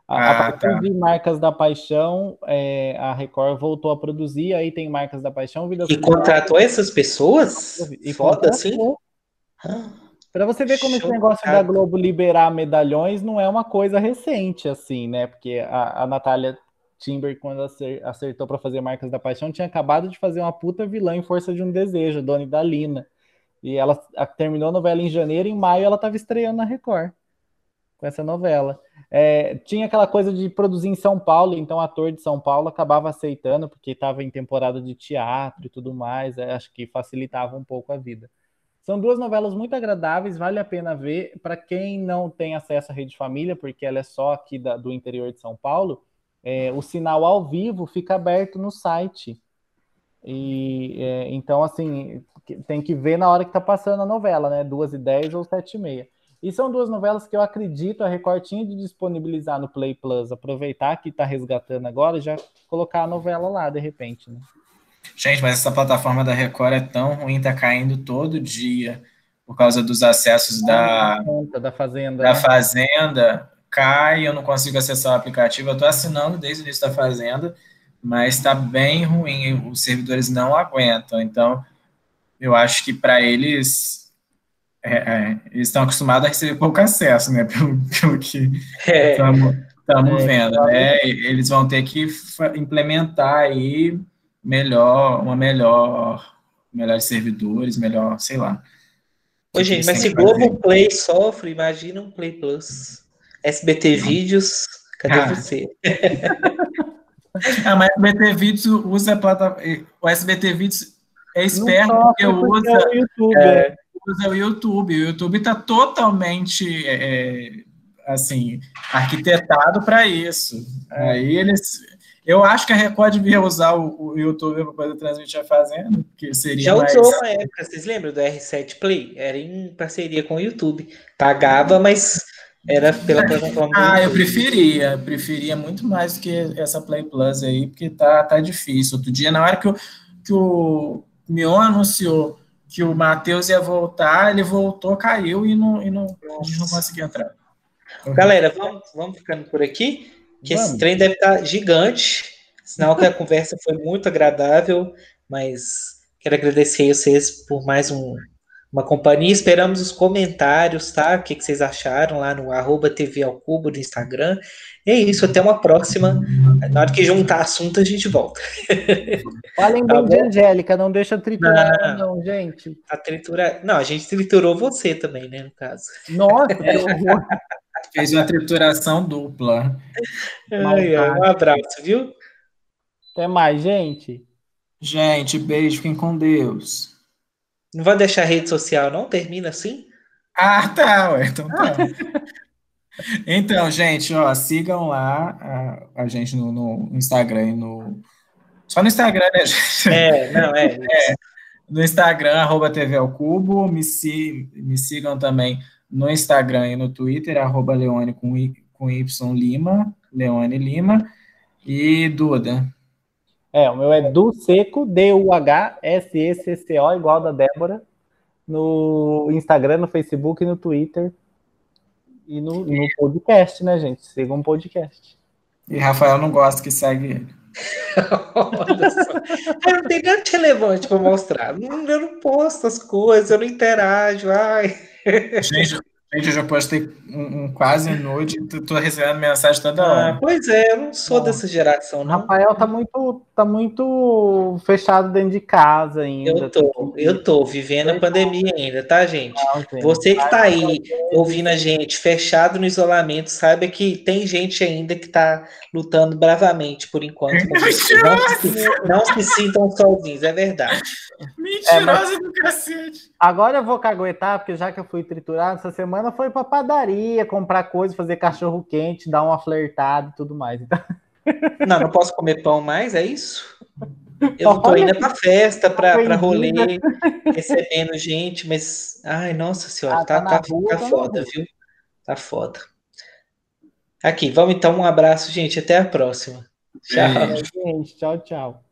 A, ah, a partir tá. de Marcas da Paixão, é, a Record voltou a produzir, aí tem Marcas da Paixão. Vidas e contratou essas pessoas? E Foda assim? Para você ver como esse negócio da Globo liberar medalhões não é uma coisa recente, assim, né? Porque a, a Natália Timber, quando acertou para fazer Marcas da Paixão, tinha acabado de fazer uma puta vilã em Força de um Desejo, Dona Dalina. E ela terminou a novela em janeiro, em maio ela estava estreando na Record com essa novela. É, tinha aquela coisa de produzir em São Paulo, então ator de São Paulo acabava aceitando, porque estava em temporada de teatro e tudo mais, é, acho que facilitava um pouco a vida. São duas novelas muito agradáveis, vale a pena ver. Para quem não tem acesso à Rede Família, porque ela é só aqui da, do interior de São Paulo, é, o sinal ao vivo fica aberto no site E é, então, assim, tem que ver na hora que tá passando a novela, né? Duas e dez ou sete e meia. E são duas novelas que eu acredito a Record tinha de disponibilizar no Play Plus, aproveitar que tá resgatando agora e já colocar a novela lá, de repente, né? Gente, mas essa plataforma da Record é tão ruim, tá caindo todo dia por causa dos acessos da, da Fazenda. Da né? Fazenda, cai, eu não consigo acessar o aplicativo. Eu estou assinando desde o início da Fazenda, mas está bem ruim, os servidores não aguentam. Então, eu acho que para eles, é, é, eles estão acostumados a receber pouco acesso, né? Pelo, pelo que estamos é. vendo, né? Eles vão ter que implementar aí melhor, uma melhor, melhores servidores, melhor, sei lá. Ô, gente, mas se Globo Play sofre, imagina um Play Plus. SBT Vídeos, cadê ah. você? ah, mas o SBT Vídeos usa a plataforma. O SBT Vídeos é esperto porque usa, é o YouTube. É, usa o YouTube. O YouTube está totalmente é, é, assim, arquitetado para isso. Aí eles eu acho que a Record devia usar o, o YouTube para poder transmitir a Fazenda, que seria Já mais... usou uma época, vocês lembram do R7 Play? Era em parceria com o YouTube. Pagava, mas era pela plataforma. Ah, eu preferia, preferia muito mais do que essa Play Plus aí, porque tá, tá difícil. Outro dia, na hora que o, que o Mion anunciou que o Matheus ia voltar, ele voltou, caiu e não, e não, não conseguiu entrar. Galera, vamos, vamos ficando por aqui que Vamos. esse trem deve estar gigante, sinal que a conversa foi muito agradável, mas quero agradecer a vocês por mais um, uma companhia. Esperamos os comentários, tá? O que, que vocês acharam lá no arroba TV ao Cubo do Instagram. E é isso, até uma próxima. Na hora que juntar assunto, a gente volta. Falem tá bem de Angélica, não deixa triturar, não, não gente. A tritura... Não, a gente triturou você também, né, no caso. Nossa, que horror. Fez uma trituração dupla. Ai, ai, um abraço, viu? Até mais, gente. Gente, beijo, fiquem com Deus. Não vai deixar rede social, não? Termina assim? Ah, tá, ué. Então tá. então, gente, ó, sigam lá a, a gente no, no, Instagram e no. Só no Instagram, né, gente? É, não, é. é no Instagram, arroba TV ao Cubo. Me, me sigam também no Instagram e no Twitter, arroba Leone com, I, com Y Lima, Leone Lima, e Duda. É, o meu é Du Seco, D-U-H-S-E-C-C-O, igual da Débora, no Instagram, no Facebook, no Twitter e no, no podcast, né, gente? Sigam um podcast. E Rafael não gosta que segue ele. eu não tenho nada de relevante para mostrar. Eu não posto as coisas, eu não interajo. Ai. Gente, Gente, eu já postei um, um quase nude e tô recebendo mensagem toda ah, hora. pois é, eu não sou dessa geração, não. Rafael tá muito, tá muito fechado dentro de casa ainda. Eu tô, eu tô vivendo a pandemia ainda, tá, gente? Você que tá aí ouvindo a gente, fechado no isolamento, saiba que tem gente ainda que tá lutando bravamente por enquanto. Não se, não se sintam sozinhos, é verdade. Mentirosa é, mas... do cacete. Agora eu vou caguetar, porque já que eu fui triturado, essa semana foi pra padaria, comprar coisa, fazer cachorro quente, dar uma flertada e tudo mais. Então... Não, não posso comer pão mais, é isso? Eu não tô indo pra festa, pra, pra rolê, recebendo gente, mas. Ai, nossa senhora, ah, tá, tá, tá, rua, tá foda, viu? Tá foda. Aqui, vamos então, um abraço, gente. Até a próxima. Tchau. É, gente, tchau, tchau.